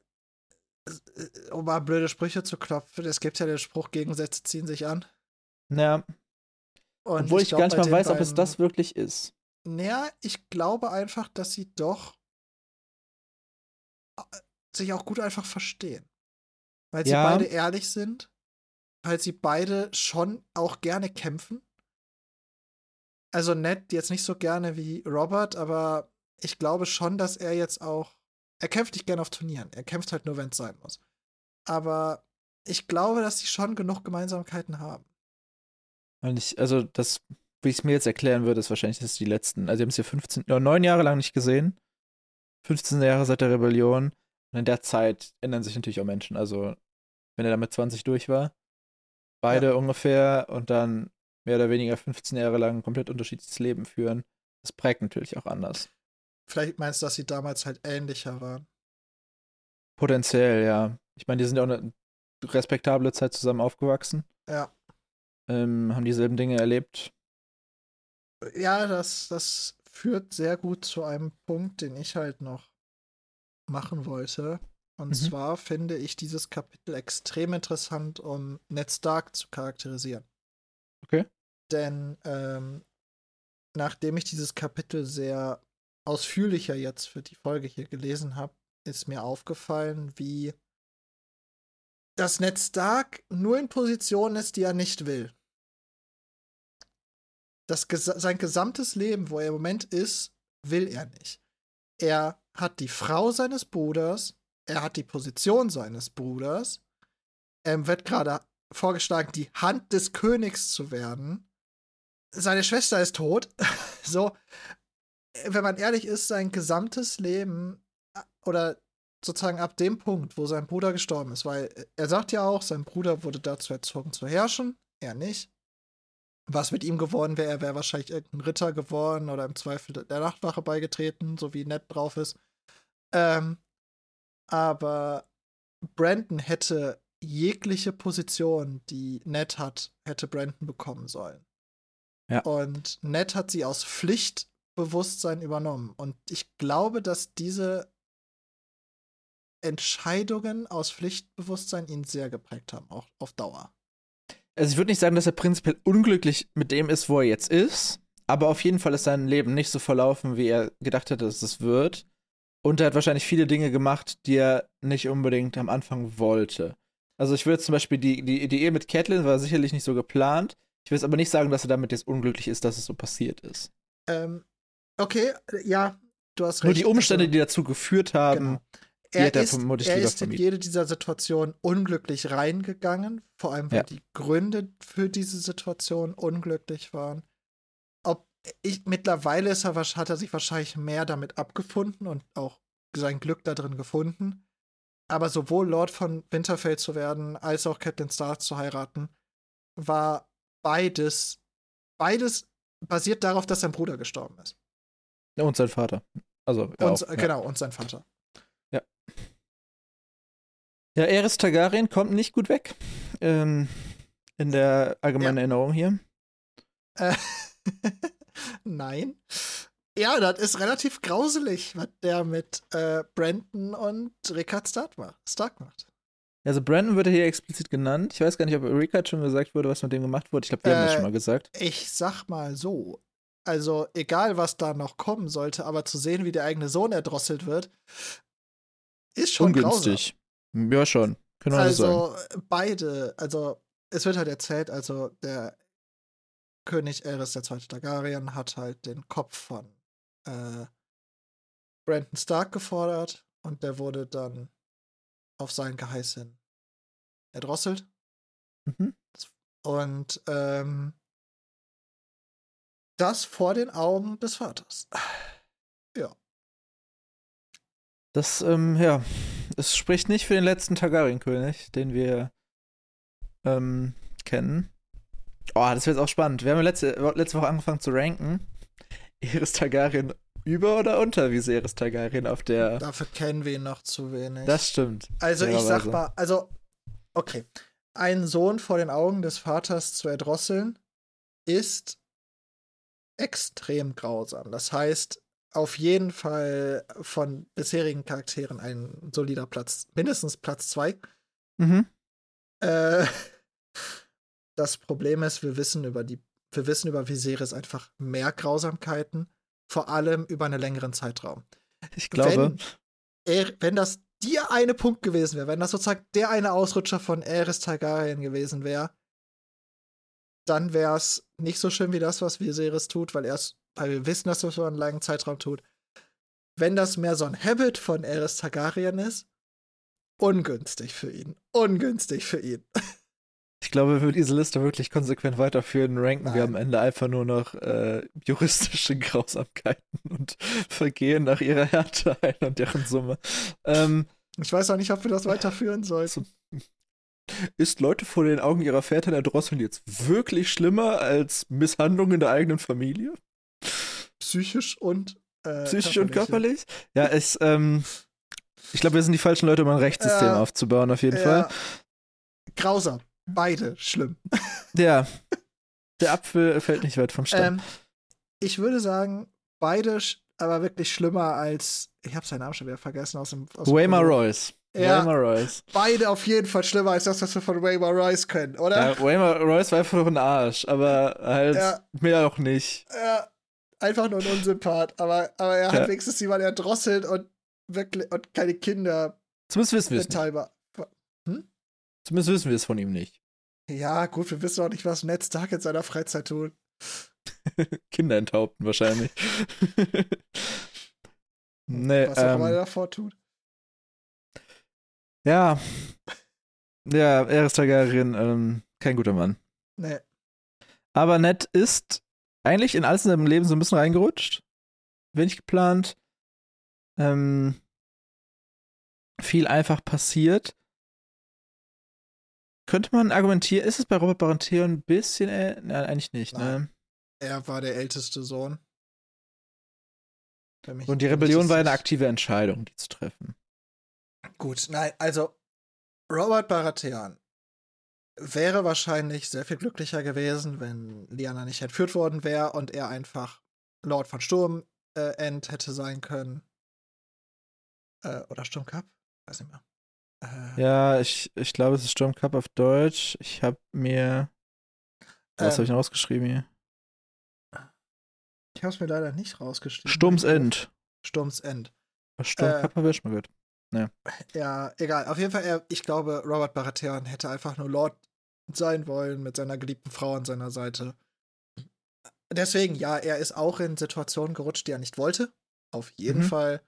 äh, um mal blöde Sprüche zu klopfen, es gibt ja den Spruch, Gegensätze ziehen sich an. Ja, Und obwohl ich, glaub, gar nicht mal weiß, ob es beiden- das wirklich ist. Naja, ich glaube einfach, dass sie doch äh, sich auch gut einfach verstehen. Weil sie Ja. beide ehrlich sind, weil sie beide schon auch gerne kämpfen. also Ned jetzt nicht so gerne wie Robert, aber ich glaube schon, dass er jetzt auch. Er kämpft nicht gerne auf Turnieren. Er kämpft halt nur, wenn es sein muss. Aber ich glaube, dass sie schon genug Gemeinsamkeiten haben. Und ich, also das, wie ich es mir jetzt erklären würde, ist wahrscheinlich, dass die letzten, also sie haben es ja 15, oder 9 Jahre lang nicht gesehen. 15 Jahre seit der Rebellion. Und in der Zeit ändern sich natürlich auch Menschen. Also, wenn er damit 20 durch war, beide ja. ungefähr und dann mehr oder weniger 15 Jahre lang ein komplett unterschiedliches Leben führen, das prägt natürlich auch anders. Vielleicht meinst du, dass sie damals halt ähnlicher waren? Potenziell, ja. Ich meine, die sind ja auch eine respektable Zeit zusammen aufgewachsen. Ja. Ähm, haben dieselben Dinge erlebt. Ja, das, das führt sehr gut zu einem Punkt, den ich halt noch machen wollte. Und mhm. zwar finde ich dieses Kapitel extrem interessant, um Ned Stark zu charakterisieren. Okay. Denn ähm, nachdem ich dieses Kapitel sehr ausführlicher jetzt für die Folge hier gelesen habe, ist mir aufgefallen, wie das Ned Stark nur in Positionen ist, die er nicht will. Das, sein gesamtes Leben, wo er im Moment ist, will er nicht. Er hat die Frau seines Bruders, er hat die Position seines Bruders, er wird gerade vorgeschlagen, die Hand des Königs zu werden. Seine Schwester ist tot. so, wenn man ehrlich ist, sein gesamtes Leben äh, oder sozusagen ab dem Punkt, wo sein Bruder gestorben ist, weil er sagt ja auch, sein Bruder wurde dazu erzogen zu herrschen, er nicht. Was mit ihm geworden wäre, er wäre wahrscheinlich irgendein Ritter geworden oder im Zweifel der Nachtwache beigetreten, so wie Ned drauf ist. Ähm, aber Brandon hätte jegliche Position, die Ned hat, hätte Brandon bekommen sollen. Ja. Und Ned hat sie aus Pflichtbewusstsein übernommen. Und ich glaube, dass diese Entscheidungen aus Pflichtbewusstsein ihn sehr geprägt haben, auch auf Dauer. Also ich würde nicht sagen, dass er prinzipiell unglücklich mit dem ist, wo er jetzt ist, aber auf jeden Fall ist sein Leben nicht so verlaufen, wie er gedacht hätte, dass es wird. Und er hat wahrscheinlich viele Dinge gemacht, die er nicht unbedingt am Anfang wollte. Also ich würde zum Beispiel, die, die, die Ehe mit Catelyn war sicherlich nicht so geplant. Ich will jetzt aber nicht sagen, dass er damit jetzt unglücklich ist, dass es so passiert ist. Ähm, okay, ja, du hast recht. Nur die Umstände, also, die dazu geführt haben, genau. er ist, er ist in jede dieser Situationen unglücklich reingegangen, vor allem weil ja. die Gründe für diese Situation unglücklich waren. Ob ich mittlerweile ist er, hat er sich wahrscheinlich mehr damit abgefunden und auch sein Glück da drin gefunden. Aber sowohl Lord von Winterfell zu werden, als auch Captain Stark zu heiraten, war beides, beides basiert darauf, dass sein Bruder gestorben ist. Ja, und sein Vater. Also, und, auch, ja. Genau, und sein Vater. Ja. Ja, Eris Targaryen kommt nicht gut weg. Ähm, in der allgemeinen ja. Erinnerung hier. Äh, Nein. Ja, das ist relativ grauselig, was der mit äh, Brandon und Rickard Stark macht. Also Brandon wird hier explizit genannt. Ich weiß gar nicht, ob Rickard schon gesagt wurde, was mit dem gemacht wurde. Ich glaube, wir äh, haben das schon mal gesagt. Ich sag mal so. Also, egal was da noch kommen sollte, aber zu sehen, wie der eigene Sohn erdrosselt wird, ist schon Ungünstig. Grausam. Ja, schon. Können also, beide, also, es wird halt erzählt, also, der König Elris II. Targaryen hat halt den Kopf von äh, Brandon Stark gefordert und der wurde dann auf sein Geheiß hin erdrosselt. Mhm. Und ähm, das vor den Augen des Vaters. Ja. Das, ähm, ja, es spricht nicht für den letzten Targaryen-König, den wir ähm, kennen. Oh, das wird jetzt auch spannend. Wir haben letzte, letzte Woche angefangen zu ranken. Eris Targaryen über oder unter Viserys Targaryen auf der. Dafür kennen wir ihn noch zu wenig. Das stimmt. Also ich sag mal, also, okay. Einen Sohn vor den Augen des Vaters zu erdrosseln, ist extrem grausam. Das heißt, auf jeden Fall von bisherigen Charakteren ein solider Platz, mindestens Platz zwei. Mhm. Äh, das Problem ist, wir wissen über die, wir wissen über Viserys einfach mehr Grausamkeiten vor allem über einen längeren Zeitraum. Ich glaube. Wenn, er, wenn das dir eine Punkt gewesen wäre, wenn das sozusagen der eine Ausrutscher von Aerys Targaryen gewesen wäre, dann wäre es nicht so schlimm wie das, was Viserys tut, weil weil wir wissen, dass er es über einen langen Zeitraum tut. Wenn das mehr so ein Habit von Aerys Targaryen ist, ungünstig für ihn. Ungünstig für ihn. Ich glaube, wenn wir diese Liste wirklich konsequent weiterführen, ranken Nein. wir am Ende einfach nur noch äh, juristische Grausamkeiten und Vergehen nach ihrer Härte ein und deren Summe. Ähm, Ich weiß auch nicht, ob wir das weiterführen sollten. Ist Leute vor den Augen ihrer Väter erdrosseln jetzt wirklich schlimmer als Misshandlung in der eigenen Familie? Psychisch und äh, Psychisch und körperliche. körperlich? Ja, ich, ähm, ich glaube, wir sind die falschen Leute, um ein Rechtssystem Ja. aufzubauen, auf jeden Ja. Fall. Grausam. Beide schlimm. Ja. Der Apfel fällt nicht weit vom Stamm. Ähm, ich würde sagen, beide aber wirklich schlimmer als. Ich habe seinen Namen schon wieder vergessen aus dem. Aus Waymar. Royce. Ja. Waymar Royce. Beide auf jeden Fall schlimmer als das, was wir von Waymar Royce können, oder? Ja, Waymar Royce war einfach nur ein Arsch, aber halt Ja. mehr auch nicht. Ja, einfach nur ein Unsympath, aber, aber er Ja. hat wenigstens jemanden erdrosselt und wirklich und keine Kinder Zumindest wissen wir es nicht. teilbar. Zumindest wissen wir es von ihm nicht. Ja, gut, wir wissen auch nicht, was Ned Stark in seiner Freizeit tut. Kinder enthaupten wahrscheinlich. nee, was auch immer er ähm, davor tut. Ja. Ja, Eris Targaryen, ähm, kein guter Mann. Nee. Aber Ned ist eigentlich in alles in seinem Leben so ein bisschen reingerutscht. Wenig geplant. Ähm, viel einfach passiert. Könnte man argumentieren, ist es bei Robert Baratheon ein bisschen, äh, nein, eigentlich nicht, ne? Er war der älteste Sohn. Und die Rebellion war eine aktive Entscheidung, die zu treffen. Gut, nein, also Robert Baratheon wäre wahrscheinlich sehr viel glücklicher gewesen, wenn Lyanna nicht entführt worden wäre und er einfach Lord von Sturm äh, End hätte sein können. Äh, oder Sturmcup? Weiß nicht mehr. Äh, Ja, ich, ich glaube, es ist Storm Cup auf Deutsch. Ich habe mir. Was habe ich ähm, denn rausgeschrieben hier? Ich habe es mir leider nicht rausgeschrieben. Sturmsend. Sturmsend. Storm Äh, Cup habe ich schon mal gehört. Ja, egal. Auf jeden Fall, er, ich glaube, Robert Baratheon hätte einfach nur Lord sein wollen mit seiner geliebten Frau an seiner Seite. Deswegen, ja, er ist auch in Situationen gerutscht, die er nicht wollte. Auf jeden Mhm. Fall.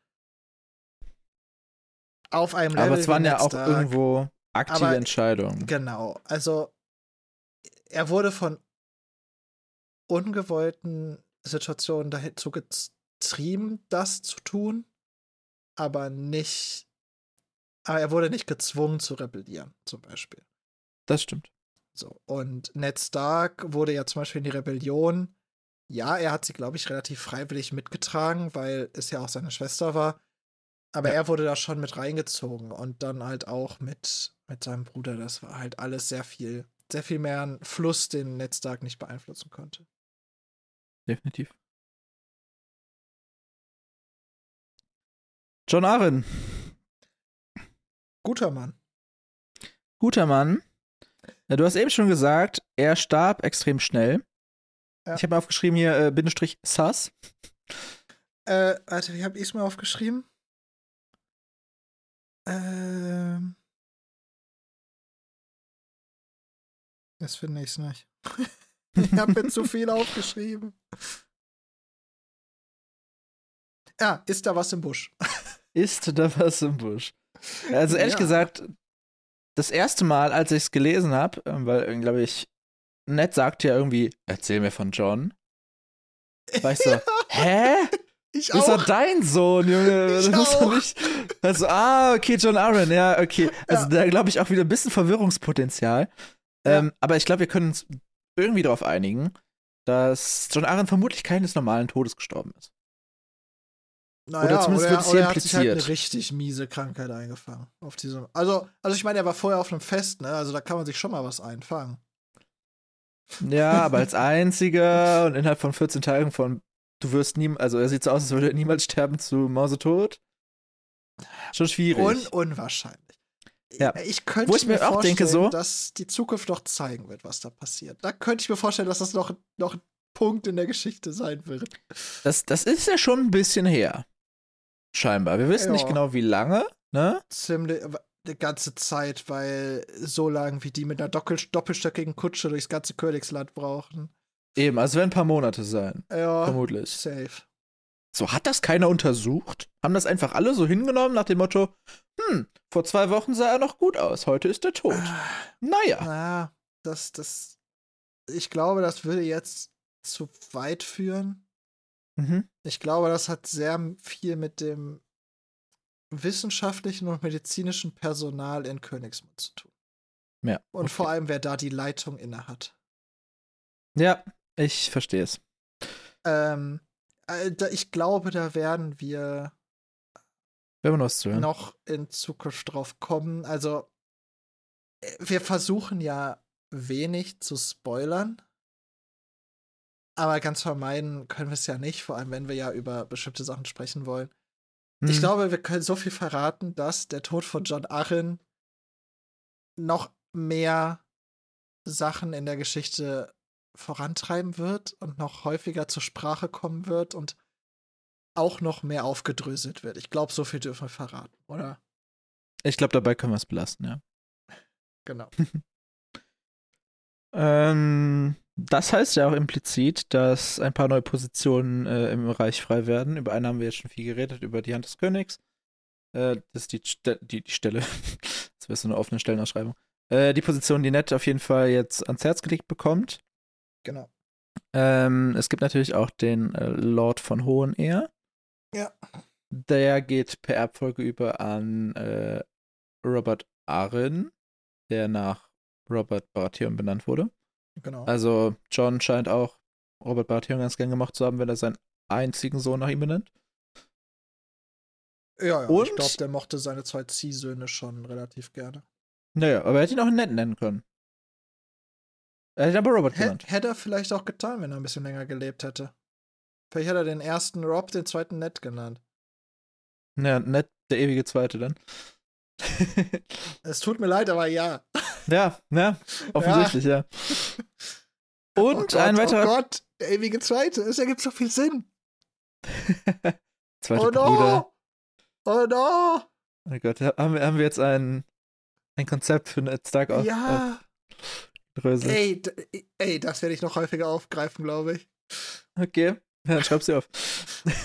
Auf einem Level. Aber es waren ja auch Stark. irgendwo aktive Aber- Entscheidungen. Genau. Also, er wurde von ungewollten Situationen dazu getrieben, das zu tun, aber nicht. Aber er wurde nicht gezwungen zu rebellieren, zum Beispiel. Das stimmt. So. Und Ned Stark wurde ja zum Beispiel in die Rebellion. Ja, er hat sie, glaube ich, relativ freiwillig mitgetragen, weil es ja auch seine Schwester war. Aber Ja. er wurde da schon mit reingezogen und dann halt auch mit, mit seinem Bruder. Das war halt alles sehr viel, sehr viel mehr ein Fluss, den Ned Stark nicht beeinflussen konnte. Definitiv. John Arryn, Guter Mann. guter Mann. Ja, du hast eben schon gesagt, er starb extrem schnell. Ja. Ich habe mir aufgeschrieben hier, äh, Bindestrich Sass. Äh, warte, wie habe ich es mir aufgeschrieben? Ähm. Das finde ich nicht. ich habe mir zu viel aufgeschrieben. Ja, ist da was im Busch? Ist da was im Busch? Also ehrlich Ja. gesagt, das erste Mal, als ich es gelesen habe, weil, glaube ich, Ned sagt ja irgendwie, erzähl mir von John. War ich so, hä? Ich Das ist doch auch. dein Sohn, Junge. Ich das doch auch. nicht. Also, ah, okay, John Aaron, ja, okay. Also Ja. da glaube ich auch wieder ein bisschen Verwirrungspotenzial. Ja. Ähm, aber ich glaube, wir können uns irgendwie darauf einigen, dass John Aaron vermutlich keines normalen Todes gestorben ist. Naja, oder zumindest wird es hier er hat sich halt eine impliziert. richtig miese Krankheit eingefangen. Auf diesem. Also, also ich meine, er war vorher auf einem Fest, ne? Also da kann man sich schon mal was einfangen. Ja, aber als einziger und innerhalb von 14 Tagen von du wirst nie, also er sieht so aus, als würde er niemals sterben zu Mausetot. Schon schwierig. Un unwahrscheinlich. Ja. Ich könnte Wo ich mir auch vorstellen, denke, so- dass die Zukunft doch zeigen wird, was da passiert. Da könnte ich mir vorstellen, dass das noch, noch ein Punkt in der Geschichte sein wird. das, das ist ja schon ein bisschen her. Scheinbar. Wir wissen nicht Ja. genau, wie lange, ne? Ziemlich. eine ganze Zeit, weil so lang wie die mit einer doppel doppelstöckigen Kutsche durchs ganze Königsland brauchen. Eben, also werden ein paar Monate sein. Ja, Vermutlich. safe. So, hat das keiner untersucht? Haben das einfach alle so hingenommen nach dem Motto, hm, vor zwei Wochen sah er noch gut aus, heute ist er tot. Ah, Naja. Na, das, das, ich glaube, das würde jetzt zu weit führen. Mhm. Ich glaube, das hat sehr viel mit dem wissenschaftlichen und medizinischen Personal in Königsmund zu tun. Ja. Und okay. vor allem, wer da die Leitung innehat. Ja, ich verstehe es. Ähm, äh, ich glaube, da werden wir Wenn man was zu hören. noch in Zukunft drauf kommen. Also, äh, wir versuchen ja wenig zu spoilern. Aber ganz vermeiden können wir es ja nicht, vor allem wenn wir ja über bestimmte Sachen sprechen wollen. Ich Hm. glaube, wir können so viel verraten, dass der Tod von John Arryn noch mehr Sachen in der Geschichte vorantreiben wird und noch häufiger zur Sprache kommen wird und auch noch mehr aufgedröselt wird. Ich glaube, so viel dürfen wir verraten, oder? Ich glaube, dabei können wir es belassen, ja. Genau. Ähm, das heißt ja auch implizit, dass ein paar neue Positionen äh, im Reich frei werden. Über eine haben wir jetzt schon viel geredet, über die Hand des Königs. Äh, das ist die, Ste die, die Stelle. das wäre so eine offene Stellenausschreibung. Äh, die Position, die Ned auf jeden Fall jetzt ans Herz gelegt bekommt. Genau. Ähm, es gibt natürlich auch den äh, Lord von Hohenehr. Ja. Der geht per Erbfolge über an äh, Robert Arryn, der nach Robert Baratheon benannt wurde. Genau. Also John scheint auch Robert Baratheon ganz gern gemacht zu haben, wenn er seinen einzigen Sohn nach ihm benennt. ja, ja. und- Ich glaube, der mochte seine zwei Ziehsöhne schon relativ gerne. Naja, aber er hätte ihn auch Ned nennen können. Er hätte aber Robert Hä- genannt. Hätte er vielleicht auch getan, wenn er ein bisschen länger gelebt hätte. Vielleicht hat er den ersten Rob, den zweiten Ned genannt. Ja, Ned, der ewige Zweite dann. Es tut mir leid, aber ja. Ja, ja, offensichtlich, ja. Oh Und Gott, ein weiterer Oh Gott, der ewige Zweite. Es ergibt so viel Sinn. zweiter oh Bruder. no! Oh no! Oh Gott, haben wir, haben wir jetzt ein, ein Konzept für Ned Stark auf, ja! aufdröselt? Ey, ey, das werde ich noch häufiger aufgreifen, glaube ich. Okay, ja, dann schreib sie auf.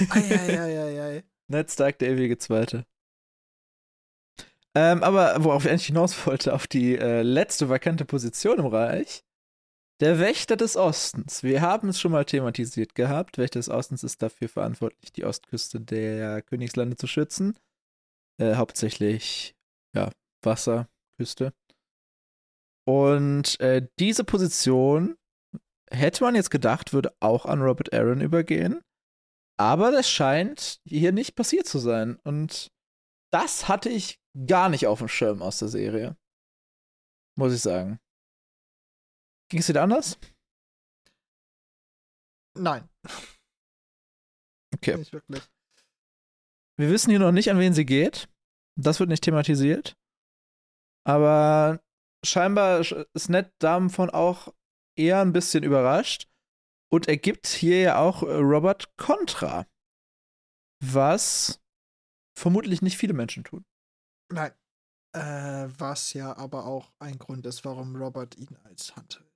Eieieiei. Ned Stark, der ewige Zweite. Ähm, aber worauf ich eigentlich hinaus wollte, auf die äh, letzte vakante Position im Reich. Der Wächter des Ostens. Wir haben es schon mal thematisiert gehabt. Wächter des Ostens ist dafür verantwortlich, die Ostküste der Königslande zu schützen. Äh, hauptsächlich, ja, Wasserküste. Und äh, diese Position hätte man jetzt gedacht, würde auch an Robert Aaron übergehen. Aber das scheint hier nicht passiert zu sein. Und das hatte ich gar nicht auf dem Schirm aus der Serie. Muss ich sagen. Ging es dir anders? Nein. Okay. Nicht wirklich. Wir wissen hier noch nicht, an wen sie geht. Das wird nicht thematisiert. Aber scheinbar ist Ned davon auch eher ein bisschen überrascht. Und er gibt hier ja auch äh, Robert Contra. Was vermutlich nicht viele Menschen tun. Nein. Äh, was ja aber auch ein Grund ist, warum Robert ihn als Hand will.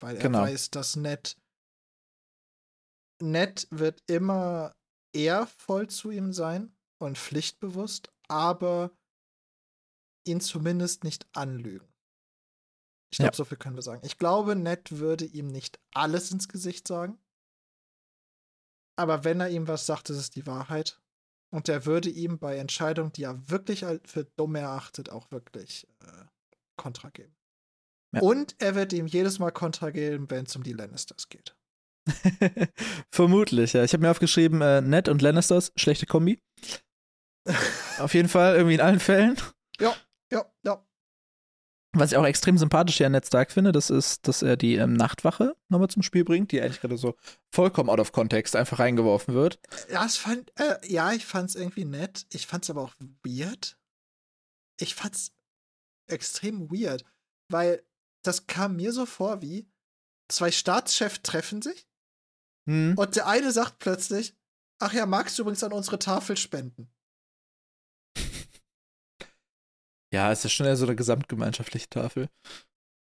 Weil er Genau. weiß, dass Ned. Ned wird immer ehrvoll zu ihm sein und pflichtbewusst, aber ihn zumindest nicht anlügen. Ich glaube, Ja. so viel können wir sagen. Ich glaube, Ned würde ihm nicht alles ins Gesicht sagen. Aber wenn er ihm was sagt, ist es die Wahrheit. Und er würde ihm bei Entscheidungen, die er wirklich für dumm erachtet, auch wirklich äh, Kontra geben. Ja. Und er wird ihm jedes Mal Kontra geben, wenn es um die Lannisters geht. Vermutlich, ja. Ich habe mir aufgeschrieben, äh, Ned und Lannisters, schlechte Kombi. Auf jeden Fall, irgendwie in allen Fällen. Ja, ja. Was ich auch extrem sympathisch hier an Ned Stark finde, das ist, dass er die ähm, Nachtwache nochmal zum Spiel bringt, die eigentlich gerade so vollkommen out of context einfach reingeworfen wird. Das fand, äh, ja, ich fand's irgendwie nett. Ich fand's aber auch weird. Ich fand's extrem weird, weil das kam mir so vor wie zwei Staatschefs treffen sich Hm. und der eine sagt plötzlich, ach ja, magst du übrigens an unsere Tafel spenden? Ja, es ist schon eher so eine gesamtgemeinschaftliche Tafel.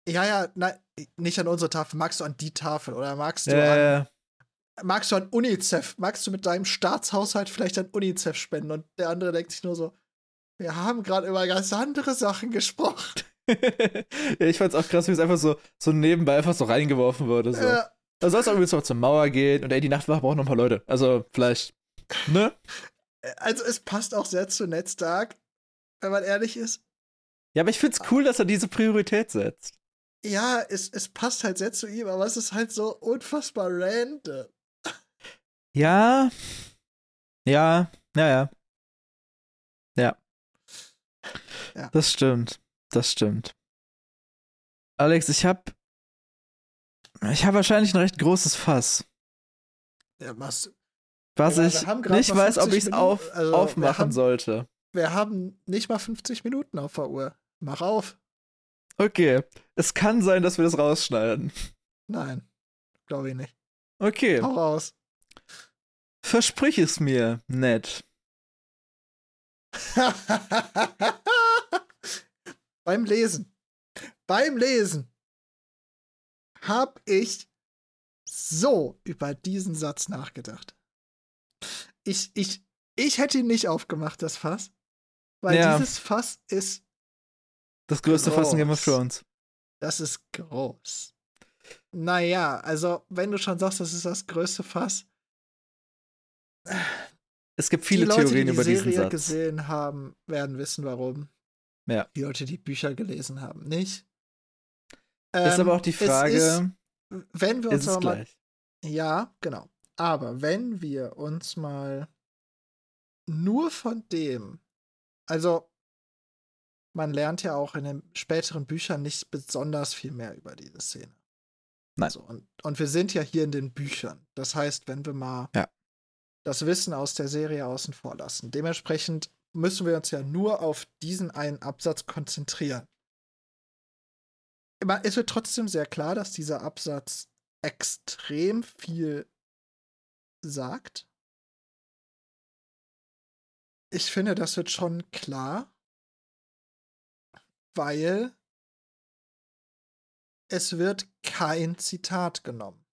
Ja, ja, nein, nicht an unsere Tafel. Magst du an die Tafel oder magst du Äh, an magst du an UNICEF? Magst du mit deinem Staatshaushalt vielleicht an UNICEF spenden? Und der andere denkt sich nur so, wir haben gerade über ganz andere Sachen gesprochen. ja, ich fand's auch krass, wie es einfach so, so nebenbei einfach so reingeworfen wurde. So. Äh, Da soll es auch übrigens noch zur Mauer gehen und ey, die Nachtwache braucht noch ein paar Leute. Also vielleicht, ne? also es passt auch sehr zu Netztag, wenn man ehrlich ist. Ja, aber ich find's cool, dass er diese Priorität setzt. Ja, es, es passt halt sehr zu ihm, aber es ist halt so unfassbar random. Ja. Ja, ja, ja. Ja. Das stimmt. Das stimmt. Alex, ich hab. Ich habe wahrscheinlich ein recht großes Fass. Ja, was, Was Ja, ich nicht weiß, ob 50 ich es auf, also aufmachen haben- sollte. wir haben nicht mal 50 Minuten auf der Uhr. Mach auf. Okay. Es kann sein, dass wir das rausschneiden. Nein, glaube ich nicht. Okay. Hau raus. Versprich es mir, nett. Beim Lesen. Beim Lesen habe ich so über diesen Satz nachgedacht. Ich, ich, ich hätte ihn nicht aufgemacht, das Fass. Weil Ja. dieses Fass ist, Das größte Fass in Game of Groß. Thrones. das ist groß. Naja, also, wenn du schon sagst, das ist das größte Fass, Es gibt viele die Leute, Theorien die die über diesen Serie Satz. gesehen haben, werden wissen, warum. Ja. Die Leute, die Bücher gelesen haben, nicht. Ist Ähm, aber auch die es Frage, ist, wenn wir uns ist es aber mal. gleich? Ja, genau. Aber wenn wir uns mal nur von dem, also man lernt ja auch in den späteren Büchern nicht besonders viel mehr über diese Szene. Nein. So, und, und wir sind ja hier in den Büchern. Das heißt, wenn wir mal Ja. das Wissen aus der Serie außen vor lassen, dementsprechend müssen wir uns ja nur auf diesen einen Absatz konzentrieren. Aber Es wird trotzdem sehr klar, dass dieser Absatz extrem viel sagt. Ich finde, das wird schon klar, weil es wird kein Zitat genommen.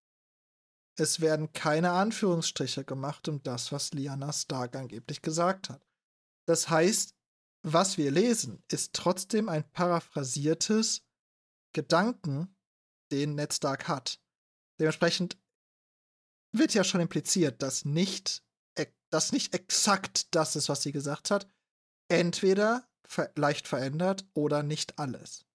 Es werden keine Anführungsstriche gemacht um das, was Lyanna Stark angeblich gesagt hat. Das heißt, was wir lesen, ist trotzdem ein paraphrasiertes Gedanken, den Ned Stark hat. Dementsprechend wird ja schon impliziert, dass nicht, dass nicht exakt das ist, was sie gesagt hat. Entweder ver leicht verändert oder nicht alles.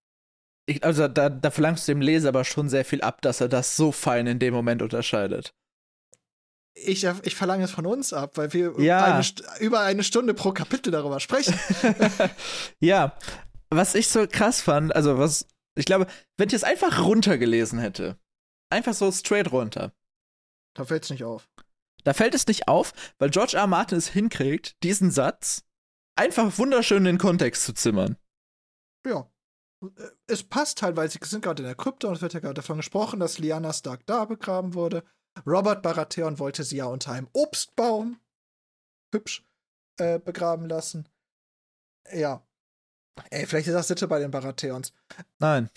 Ich, also da, da verlangst du dem Leser aber schon sehr viel ab, dass er das so fein in dem Moment unterscheidet. Ich, ich verlange es von uns ab, weil wir Ja. eine, über eine Stunde pro Kapitel darüber sprechen. ja, was ich so krass fand, also was, ich glaube, wenn ich es einfach runtergelesen hätte, einfach so straight runter, da fällt es nicht auf. da fällt es nicht auf, weil George. R. Martin es hinkriegt, diesen Satz einfach wunderschön in den Kontext zu zimmern. Ja. Es passt halt, weil sie sind gerade in der Krypta und es wird ja gerade davon gesprochen, dass Lyanna Stark da begraben wurde. Robert Baratheon wollte sie ja unter einem Obstbaum hübsch äh, begraben lassen. Ja. Ey, vielleicht ist das Sitte bei den Baratheons. Nein,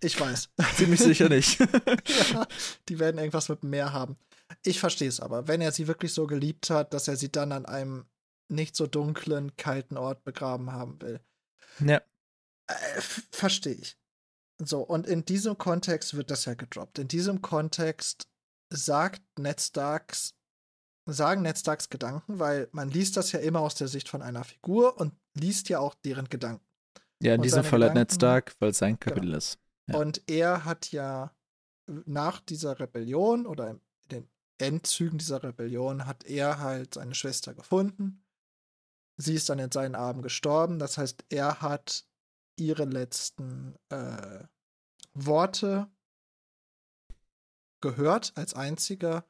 Ich weiß. ziemlich sicher nicht. ja, die werden irgendwas mit dem Meer haben. Ich verstehe es aber. Wenn er sie wirklich so geliebt hat, dass er sie dann an einem nicht so dunklen, kalten Ort begraben haben will. ja. Äh, Verstehe ich. So, und in diesem Kontext wird das ja gedroppt. In diesem Kontext sagt Ned Starks, sagen Ned Starks Gedanken, weil man liest das ja immer aus der Sicht von einer Figur und liest ja auch deren Gedanken. Ja, in Und diesem Fall hat Ned Stark, weil es sein Kapitel ist. Ja. Und er hat ja nach dieser Rebellion oder in den Endzügen dieser Rebellion hat er halt seine Schwester gefunden. Sie ist dann in seinen Armen gestorben. Das heißt, er hat ihre letzten äh, Worte gehört als einziger.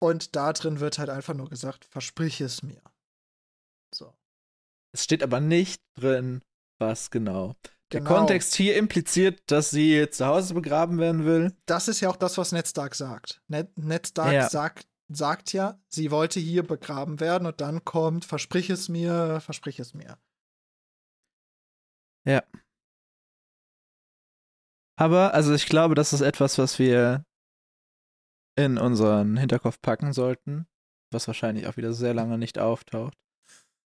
Und da drin wird halt einfach nur gesagt, versprich es mir. So. Es steht aber nicht drin, was genau. Der Genau. Kontext hier impliziert, dass sie zu Hause begraben werden will. das ist ja auch das, was Ned Stark sagt. Ned, Ned Stark Ja. sagt, sagt ja, sie wollte hier begraben werden und dann kommt, versprich es mir, versprich es mir. Ja. Aber, also ich glaube, das ist etwas, was wir in unseren Hinterkopf packen sollten, was wahrscheinlich auch wieder sehr lange nicht auftaucht,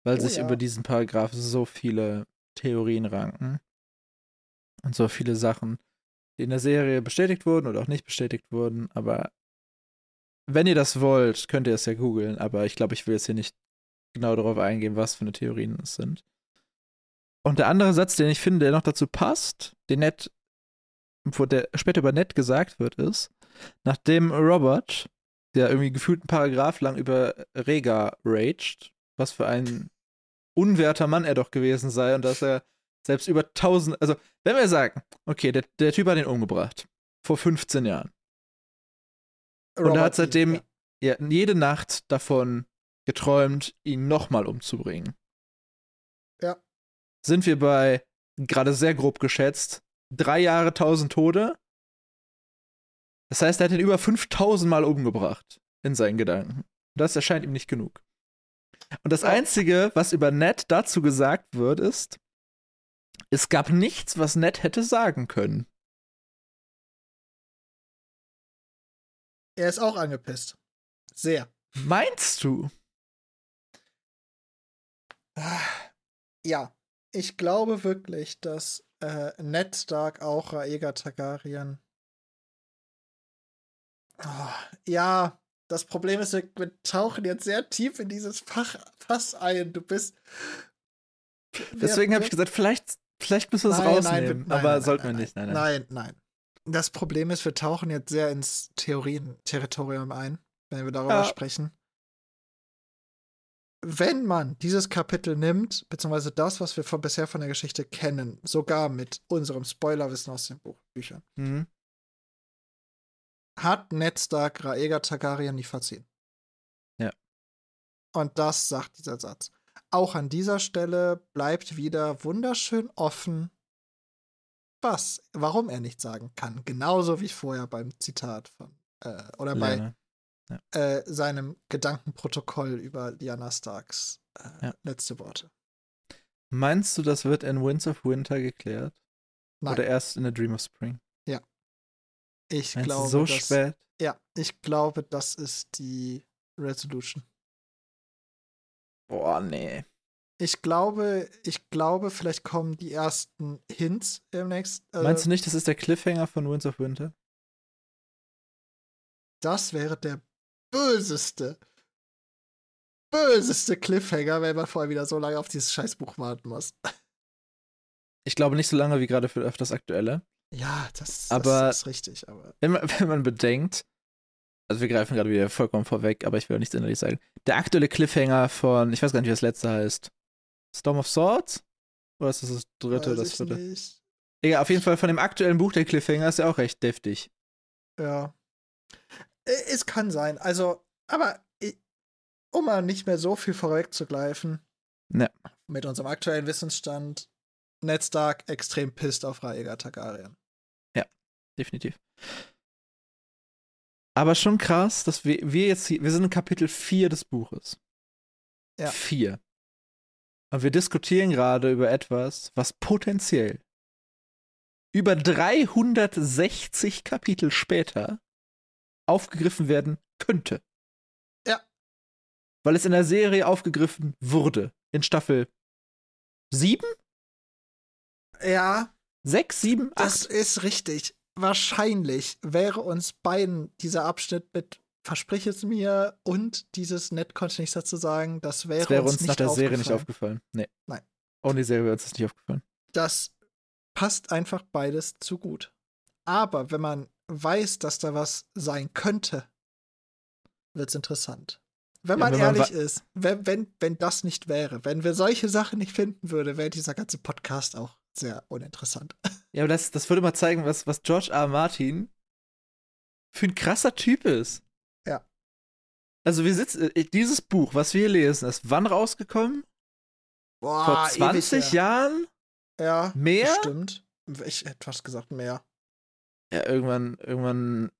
weil Oh sich ja. über diesen Paragraph so viele Theorien ranken und so viele Sachen, die in der Serie bestätigt wurden oder auch nicht bestätigt wurden. Aber wenn ihr das wollt, könnt ihr es ja googeln. Aber ich glaube, ich will jetzt hier nicht genau darauf eingehen, was für eine Theorien es sind. Und der andere Satz, den ich finde, der noch dazu passt, den Ned, wo der später über Ned gesagt wird, ist, nachdem Robert, der irgendwie gefühlt einen Paragraph lang über Rega raged, was für ein unwerter Mann er doch gewesen sei und dass er selbst über tausend, also wenn wir sagen, okay, der, der Typ hat ihn umgebracht, vor 15 Jahren. Und er Robert hat seitdem. Ja. ja, jede Nacht davon geträumt, ihn nochmal umzubringen. Ja. Sind wir bei, gerade sehr grob geschätzt, drei Jahre, tausend Tode? Das heißt, er hat ihn über 5000 Mal umgebracht in seinen Gedanken. Das erscheint ihm nicht genug. Und das. Einzige, was über Ned dazu gesagt wird, ist, es gab nichts, was Ned hätte sagen können. Er ist auch angepisst. Sehr. Meinst du? Ah, Ja, ich glaube wirklich, dass äh, Ned Stark auch Rhaegar Targaryen. Ah, ja, das Problem ist, wir, wir tauchen jetzt sehr tief in dieses Fach, Fass ein. Du bist. Deswegen habe ich gesagt, vielleicht, vielleicht müssen wir es rausnehmen. wir- aber nein, sollten nein, wir nicht. Nein, nein. Nein, nein. Das Problem ist, wir tauchen jetzt sehr ins Theorien-Territorium ein, wenn wir darüber Ja. sprechen. Wenn man dieses Kapitel nimmt, beziehungsweise das, was wir von, bisher von der Geschichte kennen, sogar mit unserem Spoilerwissen aus den Buchbüchern, Mhm. hat Ned Stark Rhaegar Targaryen nie verziehen. Ja. Und das sagt dieser Satz. Auch an dieser Stelle bleibt wieder wunderschön offen, was, warum er nicht sagen kann. Genauso wie vorher beim Zitat von, äh, oder bei Lyanna. äh, seinem Gedankenprotokoll über Lyanna Starks äh, Ja. letzte Worte. Meinst du, das wird in Winds of Winter geklärt? Nein, Oder erst in A Dream of Spring? ich Meinst glaube, so dass, spät? ja, ich glaube, das ist die Resolution. Boah, nee. Ich glaube, ich glaube, vielleicht kommen die ersten Hints im nächsten. Äh, Meinst du nicht, das ist der Cliffhanger von Winds of Winter? Das wäre der böseste, böseste Cliffhanger, wenn man vorher wieder so lange auf dieses Scheißbuch warten muss. Ich glaube nicht so lange wie gerade für das aktuelle. Ja, das, Aber- das ist richtig, aber. Wenn man, wenn man bedenkt, also wir greifen gerade wieder vollkommen vorweg, aber ich will auch nichts innerlich sagen. Der aktuelle Cliffhanger von, ich weiß gar nicht, wie das letzte heißt. Storm of Swords? Oder ist das das dritte das weiß ich vierte? nicht. Egal, auf jeden Fall von dem aktuellen Buch der Cliffhanger ist ja auch recht deftig. Ja. Es kann sein. Also, aber um mal nicht mehr so viel vorwegzugreifen, Ne. mit unserem aktuellen Wissensstand, Ned Stark extrem pisst auf Rhaegar Targaryen. Definitiv. Aber schon krass, dass wir, wir jetzt hier, wir sind in Kapitel 4 des Buches. Ja. 4. Und wir diskutieren gerade über etwas, was potenziell über 360 Kapitel später aufgegriffen werden könnte. Ja. Weil es in der Serie aufgegriffen wurde. In Staffel 7? Ja, 6, 7, 8? das ist richtig. Wahrscheinlich wäre uns beiden dieser Abschnitt mit Versprich es mir und dieses ich nichts dazu sagen, das wäre, Das wäre uns, uns nach der Serie nicht aufgefallen. Nee. Nein. Ohne die Serie wäre uns das nicht aufgefallen. Das passt einfach beides zu gut. Aber wenn man weiß, dass da was sein könnte, wird's interessant. Wenn Ja, man wenn man ehrlich ist, wenn, wenn, wenn das nicht wäre, wenn wir solche Sachen nicht finden würden, wäre dieser ganze Podcast auch sehr uninteressant. Ja, aber das, das würde mal zeigen, was, was George. R. Martin für ein krasser Typ ist. Also wir sitzen, äh, dieses Buch, was wir hier lesen, ist wann rausgekommen? Boah, Vor Ah, ewig 20 her. Jahren? Ja, Mehr? Stimmt. Ich hätte fast gesagt mehr. Ja, irgendwann, irgendwann.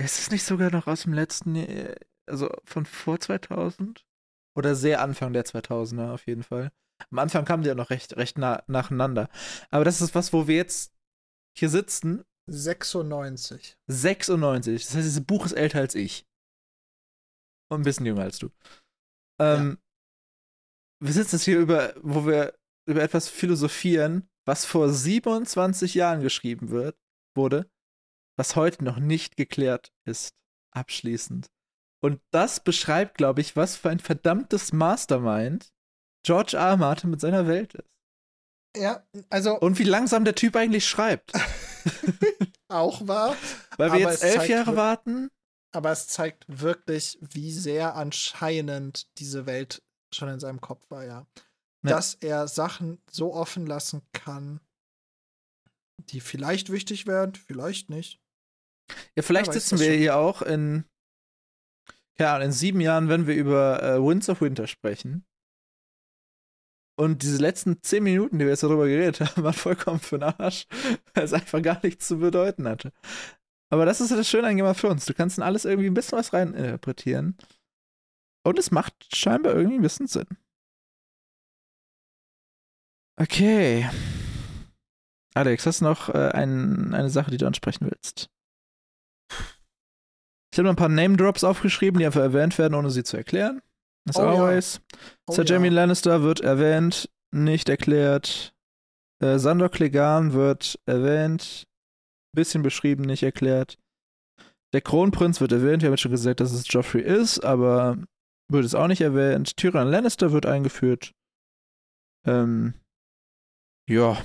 Ist es nicht sogar noch aus dem letzten Jahr, also von vor 2000? Oder sehr Anfang der 2000er auf jeden Fall. Am Anfang kamen die ja noch recht, recht nah, nacheinander. Aber das ist was, wo wir jetzt hier sitzen. 96. 96. Das heißt, dieses Buch ist älter als ich. Und ein bisschen jünger als du. Ähm, ja. Wir sitzen jetzt hier über, wo wir über etwas philosophieren, was vor 27 Jahren geschrieben wird, wurde, was heute noch nicht geklärt ist, abschließend. Und das beschreibt, glaube ich, was für ein verdammtes Mastermind George R. R. Martin mit seiner Welt ist. Ja, also. Und wie langsam der Typ eigentlich schreibt. auch wahr. Weil wir jetzt elf Jahre warten. Aber es zeigt wirklich, wie sehr anscheinend diese Welt schon in seinem Kopf war, ja. ja. Dass er Sachen so offen lassen kann, die vielleicht wichtig werden, vielleicht nicht. Ja, vielleicht sitzen wir hier auch in, ja, in sieben Jahren, wenn wir über äh, Winds of Winter sprechen. Und diese letzten zehn Minuten, die wir jetzt darüber geredet haben, waren vollkommen für den Arsch, weil es einfach gar nichts zu bedeuten hatte. Aber das ist das Schöne an Game of Thrones. Du kannst in alles irgendwie ein bisschen was reininterpretieren. Und es macht scheinbar irgendwie ein bisschen Sinn. Okay. Alex, hast du noch äh, ein, eine Sache, die du ansprechen willst? Ich habe noch ein paar Name-Drops aufgeschrieben, die einfach erwähnt werden, ohne sie zu erklären. As oh, always. Ja. Oh, Sir Jamie ja. Lannister wird erwähnt, nicht erklärt. Äh, Sandor Clegane wird erwähnt, bisschen beschrieben, nicht erklärt. Der Kronprinz wird erwähnt, wir haben jetzt schon gesagt, dass es Joffrey ist, aber wird es auch nicht erwähnt. Tyrion Lannister wird eingeführt. Ähm, ja,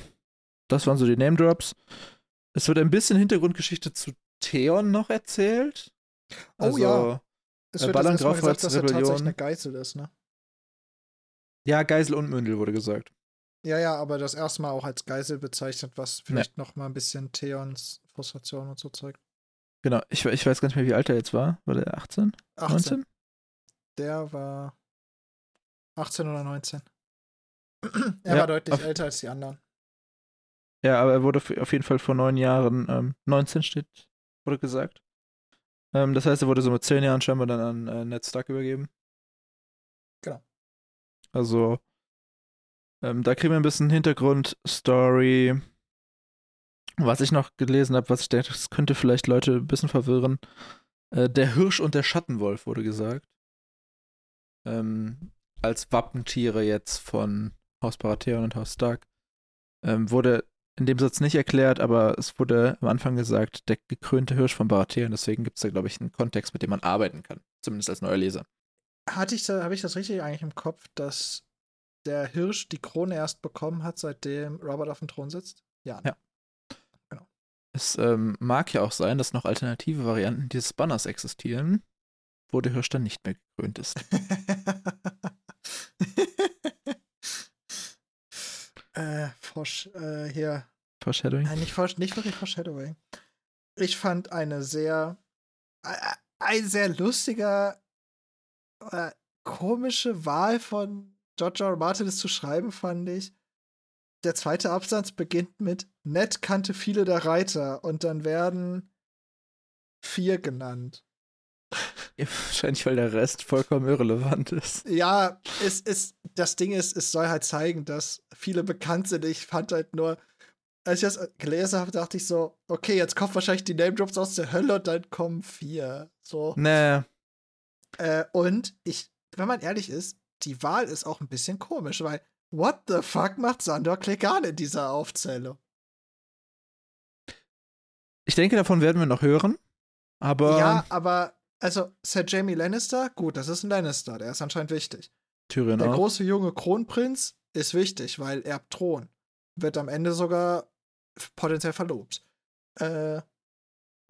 das waren so die Name Drops. Es wird ein bisschen Hintergrundgeschichte zu Theon noch erzählt. Also, oh ja. Es wird äh, das gesagt, dass er tatsächlich eine Geißel ist, ne? Ja, Geisel und Mündel wurde gesagt. Ja, ja, aber das erste Mal auch als Geisel bezeichnet, was vielleicht ja. noch mal ein bisschen Theons Frustration und so zeigt. Genau, ich, ich weiß gar nicht mehr, wie alt er jetzt war. War der 18? 18. 19? Der war 18 oder 19. er ja, war deutlich auf, älter als die anderen. Ja, aber er wurde auf jeden Fall vor neun Jahren, ähm, 19 steht, wurde gesagt. Ähm, das heißt, er wurde so mit zehn Jahren scheinbar dann an äh, Ned Stark übergeben. Genau. Also, ähm, da kriegen wir ein bisschen Hintergrundstory. Was ich noch gelesen habe, was ich denke, das könnte vielleicht Leute ein bisschen verwirren. Äh, der Hirsch und der Schattenwolf wurde gesagt. Ähm, als Wappentiere jetzt von Haus Baratheon und Haus Stark. Ähm, wurde in dem Satz nicht erklärt, aber es wurde am Anfang gesagt, der gekrönte Hirsch von Baratheon. Deswegen gibt es da, glaube ich, einen Kontext, mit dem man arbeiten kann. Zumindest als neuer Leser. Hatte ich da, habe ich das richtig eigentlich im Kopf, dass der Hirsch die Krone erst bekommen hat, seitdem Robert auf dem Thron sitzt? Ja. Ne? Ja. Genau. Es ähm, mag ja auch sein, dass noch alternative Varianten dieses Banners existieren, wo der Hirsch dann nicht mehr gekrönt ist. äh, Forsch, äh, hier. Foreshadowing? Nein, nicht, Forsch, nicht wirklich Foreshadowing. Ich fand eine sehr, äh, ein sehr lustiger, äh, komische Wahl von George R. R. Martin es zu schreiben, fand ich. Der zweite Absatz beginnt mit Ned kannte viele der Reiter und dann werden vier genannt. Ja, wahrscheinlich, weil der Rest vollkommen irrelevant ist. Ja, es ist, das Ding ist, es soll halt zeigen, dass viele bekannt sind. Ich fand halt nur, als ich das gelesen habe, dachte ich so, okay, jetzt kommen wahrscheinlich die Name Drops aus der Hölle und dann kommen vier. So. Nee. Äh, und ich, wenn man ehrlich ist, die Wahl ist auch ein bisschen komisch, weil what the fuck macht Sandor Klegan in dieser Aufzählung? Ich denke, davon werden wir noch hören. Aber. Ja, aber, also, Sir Jamie Lannister, gut, das ist ein Lannister, der ist anscheinend wichtig. Tyrion der auch. große junge Kronprinz ist wichtig, weil er Thron. Wird am Ende sogar potenziell verlobt. Äh,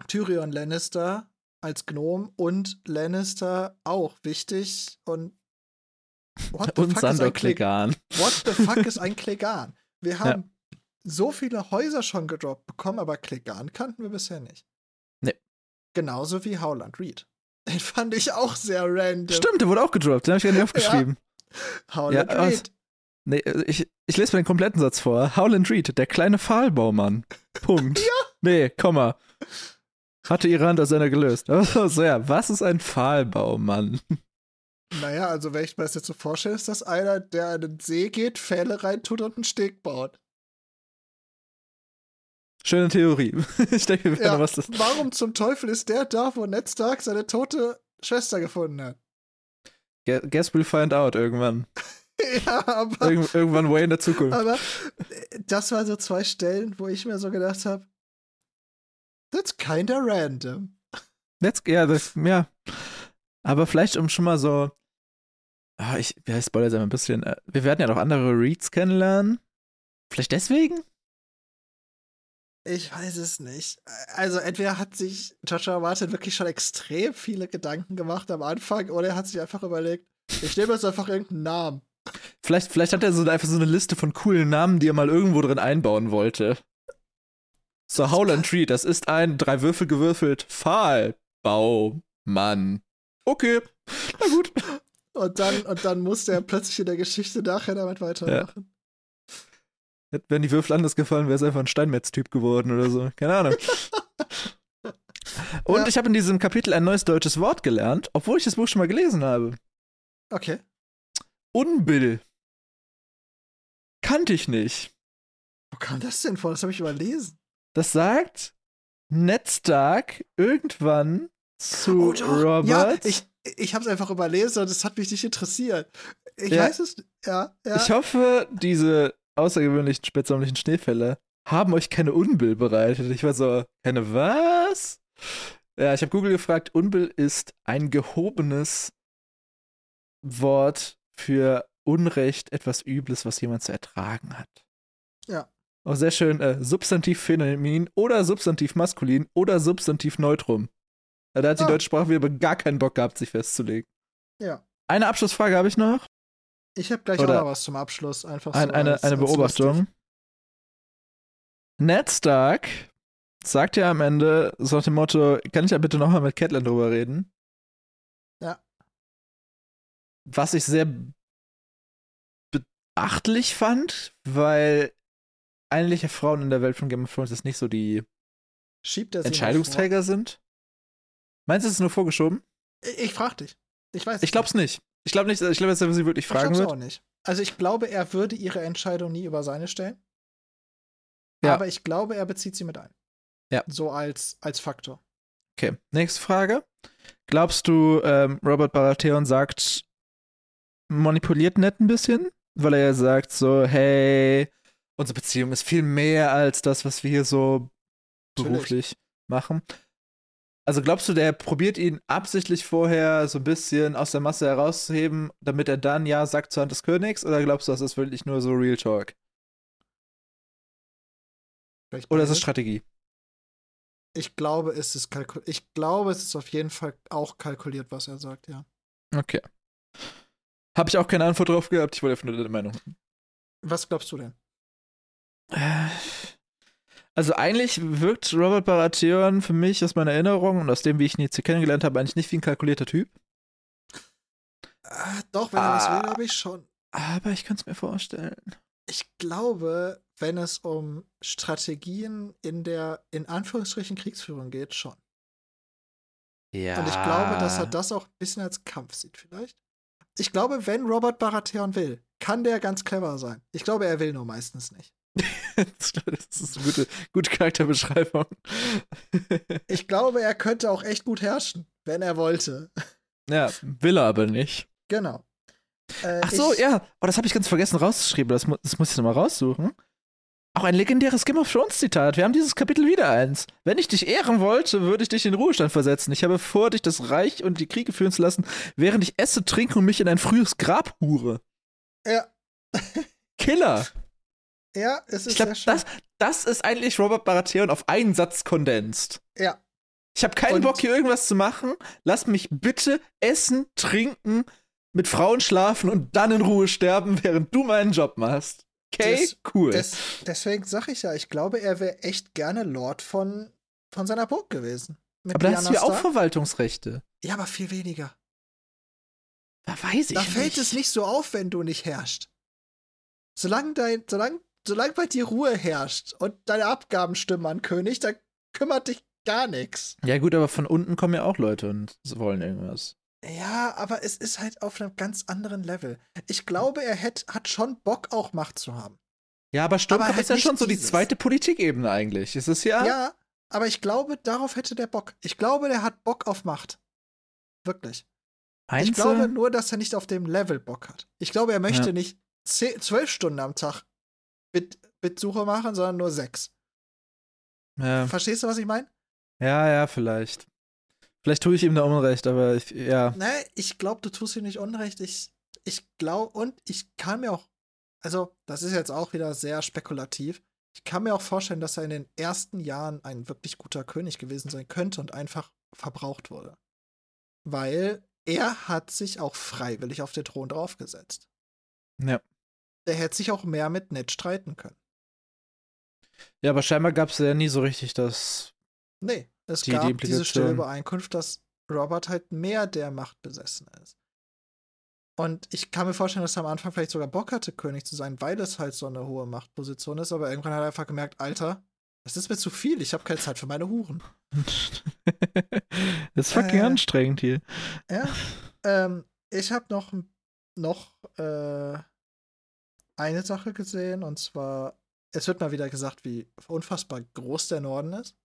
Tyrion Lannister als Gnome und Lannister auch wichtig und und Sandor Klegan. What the fuck ist ein Klegan? Wir haben ja. so viele Häuser schon gedroppt bekommen, aber Klegan kannten wir bisher nicht. Nee. Genauso wie Howland Reed. Den fand ich auch sehr random. Stimmt, der wurde auch gedroppt, den habe ich gar nicht aufgeschrieben. Ja. Howland ja, Reed. Nee, ich, ich lese mir den kompletten Satz vor. Howland Reed, der kleine Pfahlbaumann. Punkt. ja. Nee, Komma. Hatte ihre Hand aus gelöst. so, ja, was ist ein Pfahlbaumann? Naja, also wenn ich mir das jetzt so vorstelle, ist das einer, der in den See geht, Pfähle reintut und einen Steg baut. Schöne Theorie. ich denke, wir Ja, was das. warum zum Teufel ist der da, wo Ned Stark seine tote Schwester gefunden hat? Gu- Guess we'll find out irgendwann. ja, aber, Irgend, irgendwann way in der Zukunft. aber äh, das waren so zwei Stellen, wo ich mir so gedacht habe, that's kinda random. Let's, ja, das, ja. Aber vielleicht um schon mal so. Ah, ich, ja, ich spoilere einmal ein bisschen. Äh, Wir werden ja noch andere Reads kennenlernen. Vielleicht deswegen? Ich weiß es nicht. Also entweder hat sich Joshua Martin wirklich schon extrem viele Gedanken gemacht am Anfang oder er hat sich einfach überlegt, ich nehme jetzt einfach irgendeinen Namen. Vielleicht, vielleicht hat er so einfach so eine Liste von coolen Namen, die er mal irgendwo drin einbauen wollte. So, Howland Tree, das ist ein drei Würfel gewürfelt Pfahlbaumann. Okay, na gut. Und dann, und dann musste er plötzlich in der Geschichte nachher damit weitermachen. Wenn die Würfel anders gefallen, wäre es einfach ein Steinmetz-Typ geworden oder so. Keine Ahnung. Und Ja. ich habe in diesem Kapitel ein neues deutsches Wort gelernt, obwohl ich das Buch schon mal gelesen habe. Okay. Unbill. Kannte ich nicht. Wo kam das denn vor? Das habe ich überlesen. Das sagt Ned Stark irgendwann zu Oh, doch. Robert. Ja, ich, ich habe es einfach überlesen und es hat mich nicht interessiert. Ich Ja. weiß es. Ja, ja. Ich hoffe, diese außergewöhnlichen spätsommerlichen Schneefälle haben euch keine Unbill bereitet. Ich war so, keine was? Ja, ich habe Google gefragt, Unbill ist ein gehobenes Wort für Unrecht, etwas Übles, was jemand zu ertragen hat. Ja. Auch sehr schön, äh, Substantiv feminin oder Substantiv maskulin oder Substantiv neutrum. Ja, Da hat die Ah. deutsche Sprache wieder gar keinen Bock gehabt, sich festzulegen. ja. Eine Abschlussfrage habe ich noch. Ich habe gleich Oder- auch noch was zum Abschluss. Einfach Ein, so eine, als, eine Beobachtung. lustig. Ned Stark sagt ja am Ende so nach dem Motto, kann ich ja bitte nochmal mit Catelyn drüber reden? Ja. Was ich sehr beachtlich fand, weil eigentliche Frauen in der Welt von Game of Thrones jetzt nicht so die er Entscheidungsträger sind. Meinst du, es ist nur vorgeschoben? vor? Ich, ich frag dich. Ich weiß. Ich glaub's nicht. Ich glaube nicht, ich glaube, dass er sie wirklich Ich fragen glaub's wird. auch nicht. Also ich glaube, er würde ihre Entscheidung nie über seine stellen. Ja. Aber ich glaube, er bezieht sie mit ein. Ja. So als, als Faktor. Okay, nächste Frage. Glaubst du, ähm, Robert Baratheon sagt, manipuliert Ned ein bisschen? Weil er ja sagt so, hey, unsere Beziehung ist viel mehr als das, was wir hier so Natürlich. beruflich machen. Also glaubst du, der probiert ihn absichtlich vorher so ein bisschen aus der Masse herauszuheben, damit er dann ja sagt zur Hand des Königs? Oder glaubst du, das ist wirklich nur so Real Talk? Vielleicht Oder ist es. Strategie? Ich glaube, es ist kalkuliert. Ich glaube, es ist auf jeden Fall auch kalkuliert, was er sagt, ja. Okay. Habe ich auch keine Antwort drauf gehabt, ich wollte einfach nur deine Meinung. Was glaubst du denn? Äh, Also eigentlich wirkt Robert Baratheon für mich aus meiner Erinnerung und aus dem, wie ich ihn jetzt hier kennengelernt habe, eigentlich nicht wie ein kalkulierter Typ. Ah, doch, wenn er was Ah. will, glaube ich schon. Aber ich kann es mir vorstellen. Ich glaube, wenn es um Strategien in der, in Anführungsstrichen, Kriegsführung geht, schon. Ja. Und ich glaube, dass er das auch ein bisschen als Kampf sieht, vielleicht. Ich glaube, wenn Robert Baratheon will, kann der ganz clever sein. Ich glaube, er will nur meistens nicht. das ist eine gute, gute Charakterbeschreibung. Ich glaube, er könnte auch echt gut herrschen, wenn er wollte. ja, will er aber nicht. Genau. Äh, Ach so, ich, ja. Oh, das habe ich ganz vergessen rauszuschreiben. Das, mu das muss ich nochmal raussuchen. Auch ein legendäres Game of Thrones Zitat. Wir haben dieses Kapitel wieder eins. Wenn ich dich ehren wollte, würde ich dich in den Ruhestand versetzen. Ich habe vor, dich das Reich und die Kriege führen zu lassen, während ich esse, trinke und mich in ein frühes Grab hure. Ja, Killer. Ja, es ist Ich schön. das, das ist eigentlich Robert Baratheon auf einen Satz kondensiert. Ja, Ich habe keinen Und- Bock, hier irgendwas zu machen. Lass mich bitte essen, trinken, mit Frauen schlafen und dann in Ruhe sterben, während du meinen Job machst. Okay, Das- cool. des, deswegen sag ich ja, ich glaube, er wäre echt gerne Lord von, von seiner Burg gewesen. Aber da hast du ja auch. Verwaltungsrechte. Ja, aber viel weniger. Da weiß ich Da nicht. fällt es nicht so auf, wenn du nicht herrschst. Solange dein, solange, solange bei dir Ruhe herrscht und deine Abgaben stimmen an König, da kümmert dich gar nichts. Ja, gut, aber von unten kommen ja auch Leute und wollen irgendwas. Ja, aber es ist halt auf einem ganz anderen Level. Ich glaube, er hätt, hat schon Bock, auch Macht zu haben. Ja, aber Sturmkopf Aber halt ist ja nicht schon so die dieses. zweite Politikebene eigentlich. Ist es ja? Ja, aber ich glaube, darauf hätte der Bock. Ich glaube, der hat Bock auf Macht. Wirklich. Meinst ich glaube nur, dass er nicht auf dem Level Bock hat. Ich glaube, er möchte Ja. nicht zwölf Stunden am Tag Bit, Bitsuche machen, sondern nur sechs. ja. Verstehst du, was ich meine? ja, ja, vielleicht. Vielleicht tue ich ihm da Unrecht, aber ich, ja. Ne, ich glaube, du tust ihm nicht unrecht. Ich, ich glaube, und ich kann mir auch, also, das ist jetzt auch wieder sehr spekulativ. Ich kann mir auch vorstellen, dass er in den ersten Jahren ein wirklich guter König gewesen sein könnte und einfach verbraucht wurde. Weil er hat sich auch freiwillig auf den Thron draufgesetzt. Ja. Der hätte sich auch mehr mit Ned streiten können. Ja, aber scheinbar gab es ja nie so richtig das. Nee, es Die- die gab diese Implikation. stille Übereinkunft, dass Robert halt mehr der Macht besessen ist. Und ich kann mir vorstellen, dass er am Anfang vielleicht sogar Bock hatte, König zu sein, weil es halt so eine hohe Machtposition ist, aber irgendwann hat er einfach gemerkt, Alter, das ist mir zu viel, ich habe keine Zeit für meine Huren. das ist fucking Äh. anstrengend hier. Ja. ähm, ich habe noch, noch äh, eine Sache gesehen, und zwar, es wird mal wieder gesagt, wie unfassbar groß der Norden ist.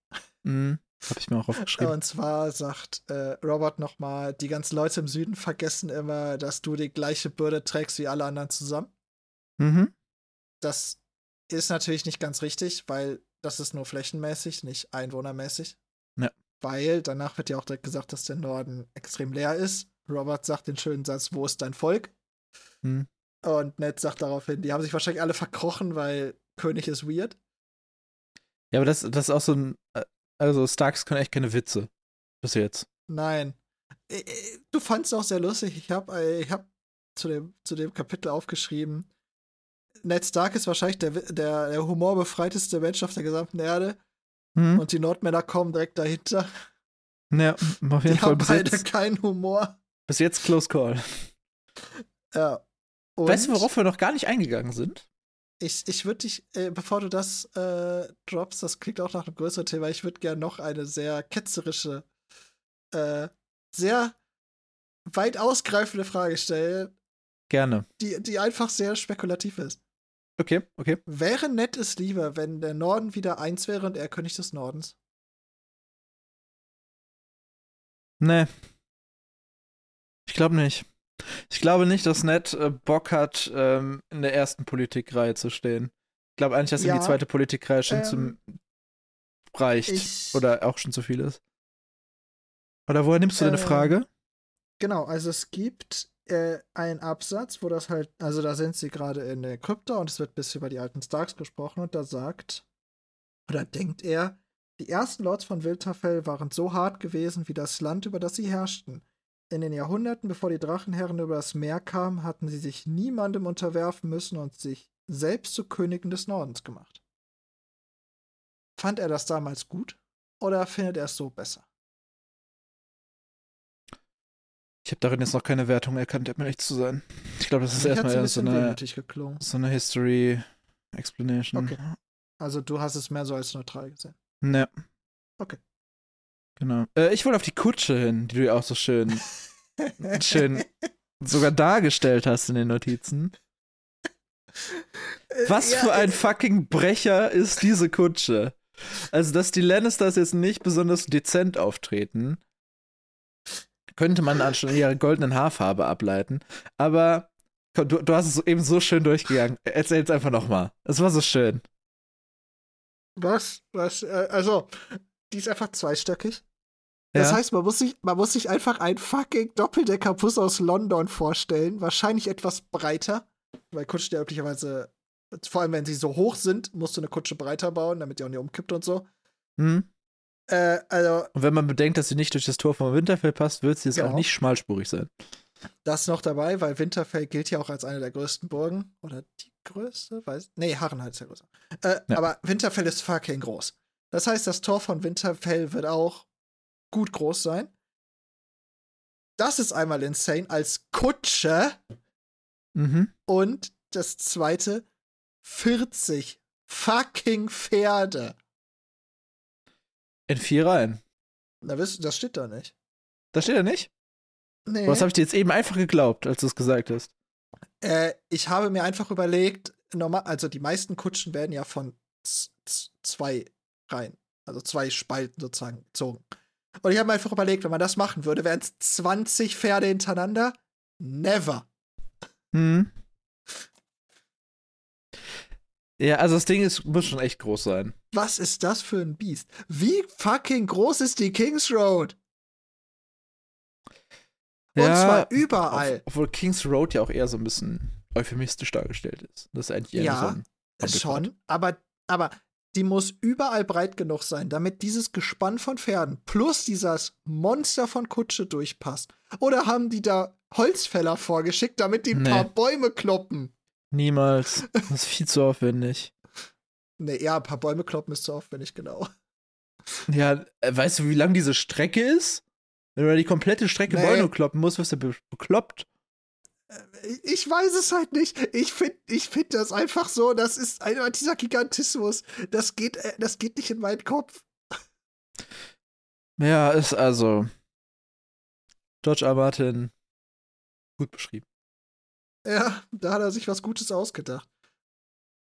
Mhm. Hab ich mir auch aufgeschrieben. Und zwar sagt äh, Robert nochmal, die ganzen Leute im Süden vergessen immer, dass du die gleiche Bürde trägst wie alle anderen zusammen. Mhm. Das ist natürlich nicht ganz richtig, weil das ist nur flächenmäßig, nicht einwohnermäßig. Ja. Weil danach wird ja auch direkt gesagt, dass der Norden extrem leer ist. Robert sagt den schönen Satz, wo ist dein Volk? Mhm. Und Ned sagt daraufhin, die haben sich wahrscheinlich alle verkrochen, weil König ist weird. Ja, aber das, das ist auch so ein. äh, Also, Starks können echt keine Witze. Bis jetzt. Nein. Äh, äh, Du fandst es auch sehr lustig. Ich habe ich hab zu, dem, zu dem Kapitel aufgeschrieben, Ned Stark ist wahrscheinlich der, der, der humorbefreiteste Mensch auf der gesamten Erde Mhm. und die Nordmänner kommen direkt dahinter. Ja, auf jeden Die Fall haben bis beide jetzt, keinen Humor. bis jetzt Close Call. Ja. Und Weißt du, worauf wir noch gar nicht eingegangen sind? Ich, ich würde dich, äh, bevor du das äh, droppst, das klingt auch nach einem größeren Thema, ich würde gerne noch eine sehr ketzerische, äh, sehr weit ausgreifende Frage stellen, Gerne. die, die einfach sehr spekulativ ist. Okay, okay. Wäre nett es lieber, wenn der Norden wieder eins wäre und er König des Nordens? Nee. Ich glaube nicht. Ich glaube nicht, dass Ned äh, Bock hat, ähm, in der ersten Politikreihe zu stehen. Ich glaube eigentlich, dass ihm Ja, die zweite Politikreihe schon ähm, zum reicht. Ich, Oder auch schon zu viel ist. Oder woher nimmst du deine Ähm, Frage? Genau, also es gibt äh, einen Absatz, wo das halt, also da sind sie gerade in der Krypta und es wird bis über die alten Starks gesprochen und da sagt, oder denkt er, die ersten Lords von Winterfell waren so hart gewesen wie das Land, über das sie herrschten. In den Jahrhunderten, bevor die Drachenherren über das Meer kamen, hatten sie sich niemandem unterwerfen müssen und sich selbst zu Königen des Nordens gemacht. Fand er das damals gut oder findet er es so besser? Ich habe darin jetzt noch keine Wertung erkannt, um ehrlich zu sein. Ich glaube, das ist erstmal so eine, so eine History Explanation. Okay. Also du hast es mehr so als neutral gesehen. Ne. Okay. Genau. Äh, ich wollte auf die Kutsche hin, die du ja auch so schön, schön sogar dargestellt hast in den Notizen. Was Ja, für ein äh, fucking Brecher ist diese Kutsche? Also, dass die Lannisters jetzt nicht besonders dezent auftreten, könnte man an schon ihrer goldenen Haarfarbe ableiten. Aber komm, du, du hast es eben so schön durchgegangen. Erzähl es einfach nochmal. Es war so schön. Was? Was? Äh, also, die ist einfach zweistöckig. Das heißt, man muss, sich, man muss sich einfach einen fucking Doppeldecker-Bus aus London vorstellen. Wahrscheinlich etwas breiter, weil Kutschen ja üblicherweise, vor allem wenn sie so hoch sind, musst du eine Kutsche breiter bauen, damit die auch nicht umkippt und so. Hm? Äh, also, Und wenn man bedenkt, dass sie nicht durch das Tor von Winterfell passt, wird sie jetzt Genau. auch nicht schmalspurig sein. das noch dabei, weil Winterfell gilt ja auch als eine der größten Burgen. Oder die größte? Weiß. Nee, Harrenhal ist ja größer. Äh, Ja. Aber Winterfell ist fucking groß. Das heißt, das Tor von Winterfell wird auch gut groß sein. Das ist einmal insane als Kutsche. Mhm. Und das zweite, 40 fucking Pferde. In vier Reihen. Na, wisst- das steht da nicht. Da steht er nicht? Nee. Was habe ich dir jetzt eben einfach geglaubt, als du es gesagt hast? Äh, ich habe mir einfach überlegt, normal, also die meisten Kutschen werden ja von zwei Reihen, also zwei Spalten sozusagen gezogen. Und ich habe mir einfach überlegt, wenn man das machen würde, wären es 20 Pferde hintereinander? Never. Hm. Ja, also das Ding ist, muss schon echt groß sein. Was ist das für ein Biest? Wie fucking groß ist die Kings Road? Und ja, zwar überall. Obwohl Kings Road ja auch eher so ein bisschen euphemistisch dargestellt ist. Das ist eigentlich eher ja, so schon, aber, aber die muss überall breit genug sein, damit dieses Gespann von Pferden plus dieses Monster von Kutsche durchpasst. Oder haben die da Holzfäller vorgeschickt, damit die ein nee. paar Bäume kloppen? Niemals. Das ist viel zu aufwendig. Nee, ja, ein paar Bäume kloppen ist zu aufwendig, genau. Ja, äh, weißt du, wie lang diese Strecke ist? Wenn du da die komplette Strecke nee. Bäume kloppen musst, wirst du bekloppt. Äh, ich weiß es halt nicht. Ich finde ich find das einfach so, das ist einfach dieser Gigantismus. Das geht, äh, das geht nicht in meinen Kopf. Ja, ist also George R. Martin gut beschrieben. Ja, da hat er sich was Gutes ausgedacht.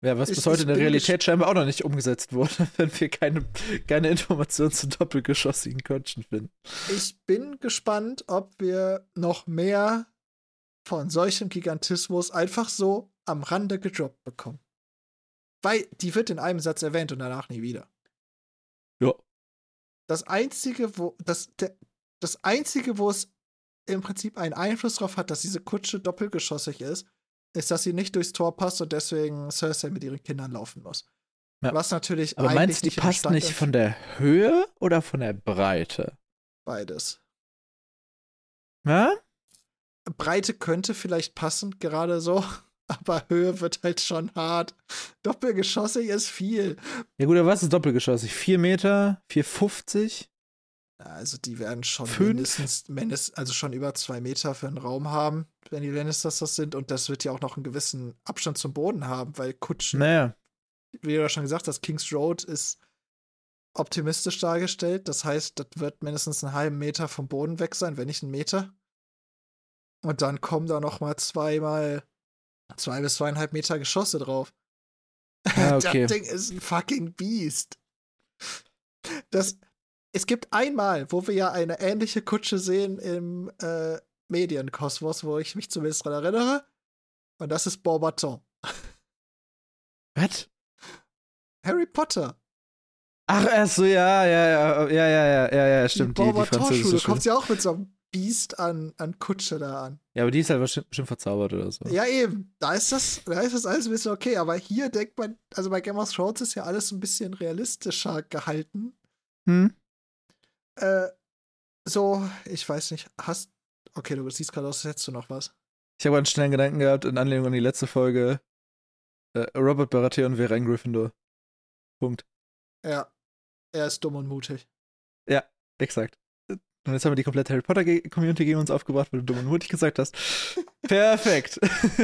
Ja, was ich, bis heute in der Realität scheinbar auch noch nicht umgesetzt wurde, wenn wir keine, keine Informationen zu doppelgeschossigen Kutschen finden. Ich bin gespannt, ob wir noch mehr von solchem Gigantismus einfach so am Rande gedroppt bekommen. Weil die wird in einem Satz erwähnt und danach nie wieder. Ja. Das einzige, wo das, der, das einzige, wo es im Prinzip einen Einfluss darauf hat, dass diese Kutsche doppelgeschossig ist, ist, dass sie nicht durchs Tor passt und deswegen Cersei mit ihren Kindern laufen muss. Ja. Was natürlich Aber meinst du, die passt nicht von der Höhe oder von der Breite? Beides. Ja? Breite könnte vielleicht passen, gerade so, aber Höhe wird halt schon hart. Doppelgeschossig ist viel. Ja gut, aber was ist doppelgeschossig? 4 Meter? 4,50? Also die werden schon Fünf? mindestens, also schon über zwei Meter für einen Raum haben, wenn die Lannisters das sind. Und das wird ja auch noch einen gewissen Abstand zum Boden haben, weil Kutschen, naja. wie du ja schon gesagt hast, Kings Road ist optimistisch dargestellt. Das heißt, das wird mindestens einen halben Meter vom Boden weg sein, wenn nicht einen Meter. Und dann kommen da noch mal zweimal zwei bis zweieinhalb Meter Geschosse drauf. Ah, okay. das Ding ist ein fucking Biest. Das, es gibt einmal, wo wir ja eine ähnliche Kutsche sehen im äh, Medienkosmos, wo ich mich zumindest dran erinnere. Und das ist Beaubaton. Was? Harry Potter. Ach, ach so, ja, ja, ja, ja, ja, ja, ja, stimmt. Die, die, die französische kommt ja auch mit so einem Biest an, an Kutsche da an. Ja, aber die ist halt bestimmt verzaubert oder so. Ja, eben. Da ist das, da ist das alles ein bisschen okay. Aber hier denkt man, also bei Game of Thrones ist ja alles ein bisschen realistischer gehalten. Hm? Äh, so, ich weiß nicht, hast. Okay, du siehst gerade aus, hättest du noch was. Ich habe einen schnellen Gedanken gehabt in Anlehnung an die letzte Folge. Äh, Robert Baratheon wäre ein Gryffindor. Punkt. Ja. Er ist dumm und mutig. Ja, exakt. Und jetzt haben wir die komplette Harry Potter Community gegen uns aufgebracht, weil du dumm und mutig gesagt hast. Perfekt.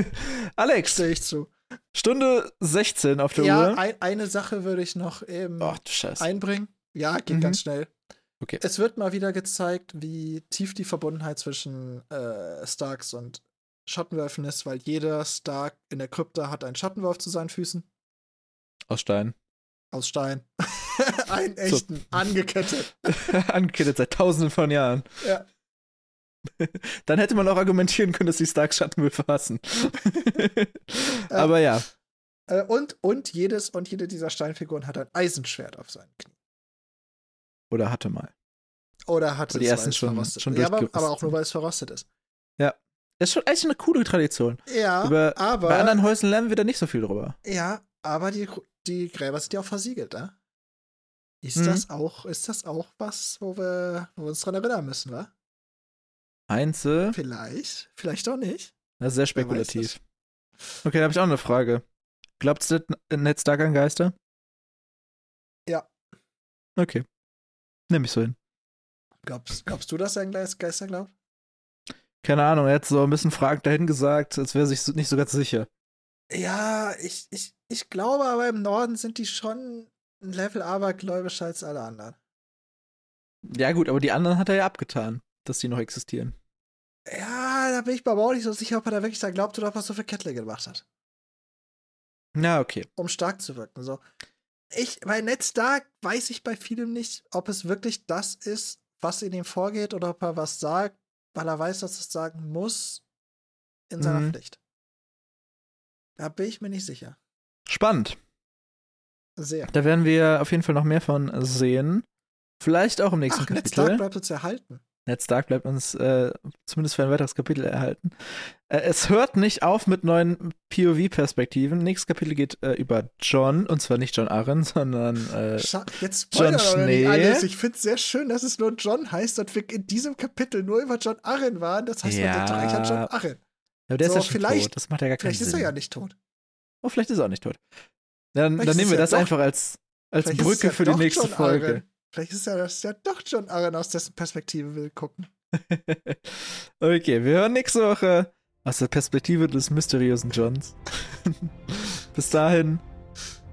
Alex. Stehe ich zu. Stunde 16 auf der ja, Uhr. Ja, ein, eine Sache würde ich noch eben oh, einbringen. Ja, geht mhm. ganz schnell. Okay. Es wird mal wieder gezeigt, wie tief die Verbundenheit zwischen äh, Starks und Schattenwölfen ist, weil jeder Stark in der Krypta hat einen Schattenwolf zu seinen Füßen. Aus Stein. Aus Stein. einen echten, so. angekettet. angekettet seit tausenden von Jahren. Ja. Dann hätte man auch argumentieren können, dass die Starks Schattenwölfe hassen. Aber ja. Äh, und, und jedes und jede dieser Steinfiguren hat ein Eisenschwert auf seinen Knien. Oder hatte mal. Oder hatte die es, ersten schon, schon ja, aber, aber, auch nur, weil es verrostet ist. Ja. Das ist schon echt eine coole Tradition. Ja, Über, aber. Bei anderen Häusern lernen wir da nicht so viel drüber. Ja, aber die, die Gräber sind ja auch versiegelt, ne? Ist mhm. das auch, ist das auch was, wo wir, wo wir uns dran erinnern müssen, wa? Einzel? Vielleicht, vielleicht auch nicht. Das ist sehr spekulativ. Okay, da habe ich auch eine Frage. Glaubst du Ned Stark an Geister? Ja. Okay. Nimm ich so hin. Glaubst, glaubst du, dass er an Geister glaubt? Keine Ahnung, er hat so ein bisschen fragend dahin gesagt, als wäre er sich nicht so ganz sicher. Ja, ich, ich, ich glaube aber im Norden sind die schon ein Level abergläubischer als alle anderen. Ja, gut, aber die anderen hat er ja abgetan, dass die noch existieren. Ja, da bin ich mir aber auch nicht so sicher, ob er da wirklich da glaubt oder ob er so für Kettle gemacht hat. Na, okay. Um stark zu wirken. So. Ich, bei Ned Stark weiß ich bei vielem nicht, ob es wirklich das ist, was in ihm vorgeht oder ob er was sagt, weil er weiß, dass er es sagen muss in seiner Mhm. Pflicht. Da bin ich mir nicht sicher. Spannend. Sehr. Da werden wir auf jeden Fall noch mehr von sehen. Vielleicht auch im nächsten Ach, Ned Stark Kapitel. bleibt uns erhalten. Ned Stark bleibt uns äh, zumindest für ein weiteres Kapitel erhalten. Äh, es hört nicht auf mit neuen POV-Perspektiven. Nächstes Kapitel geht äh, über John, und zwar nicht John Arryn, sondern äh, Jetzt John Schnee. alles. Ich finde es sehr schön, dass es nur John heißt und wir in diesem Kapitel nur über John Arryn waren. Das heißt, man Ja. denkt doch eigentlich an John Arryn. aber der So, ist ja schon vielleicht- tot. Das macht ja gar keinen Vielleicht ist Sinn. er ja nicht tot. Oh, vielleicht ist er auch nicht tot. Dann, dann nehmen wir das doch- einfach als, als Brücke für die nächste John Folge. Arryn. Vielleicht ist ja das ja doch John Arryn, aus dessen Perspektive will gucken. okay, wir hören nächste Woche aus der Perspektive des mysteriösen Johns. bis dahin,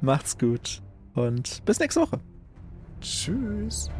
macht's gut und bis nächste Woche. Tschüss.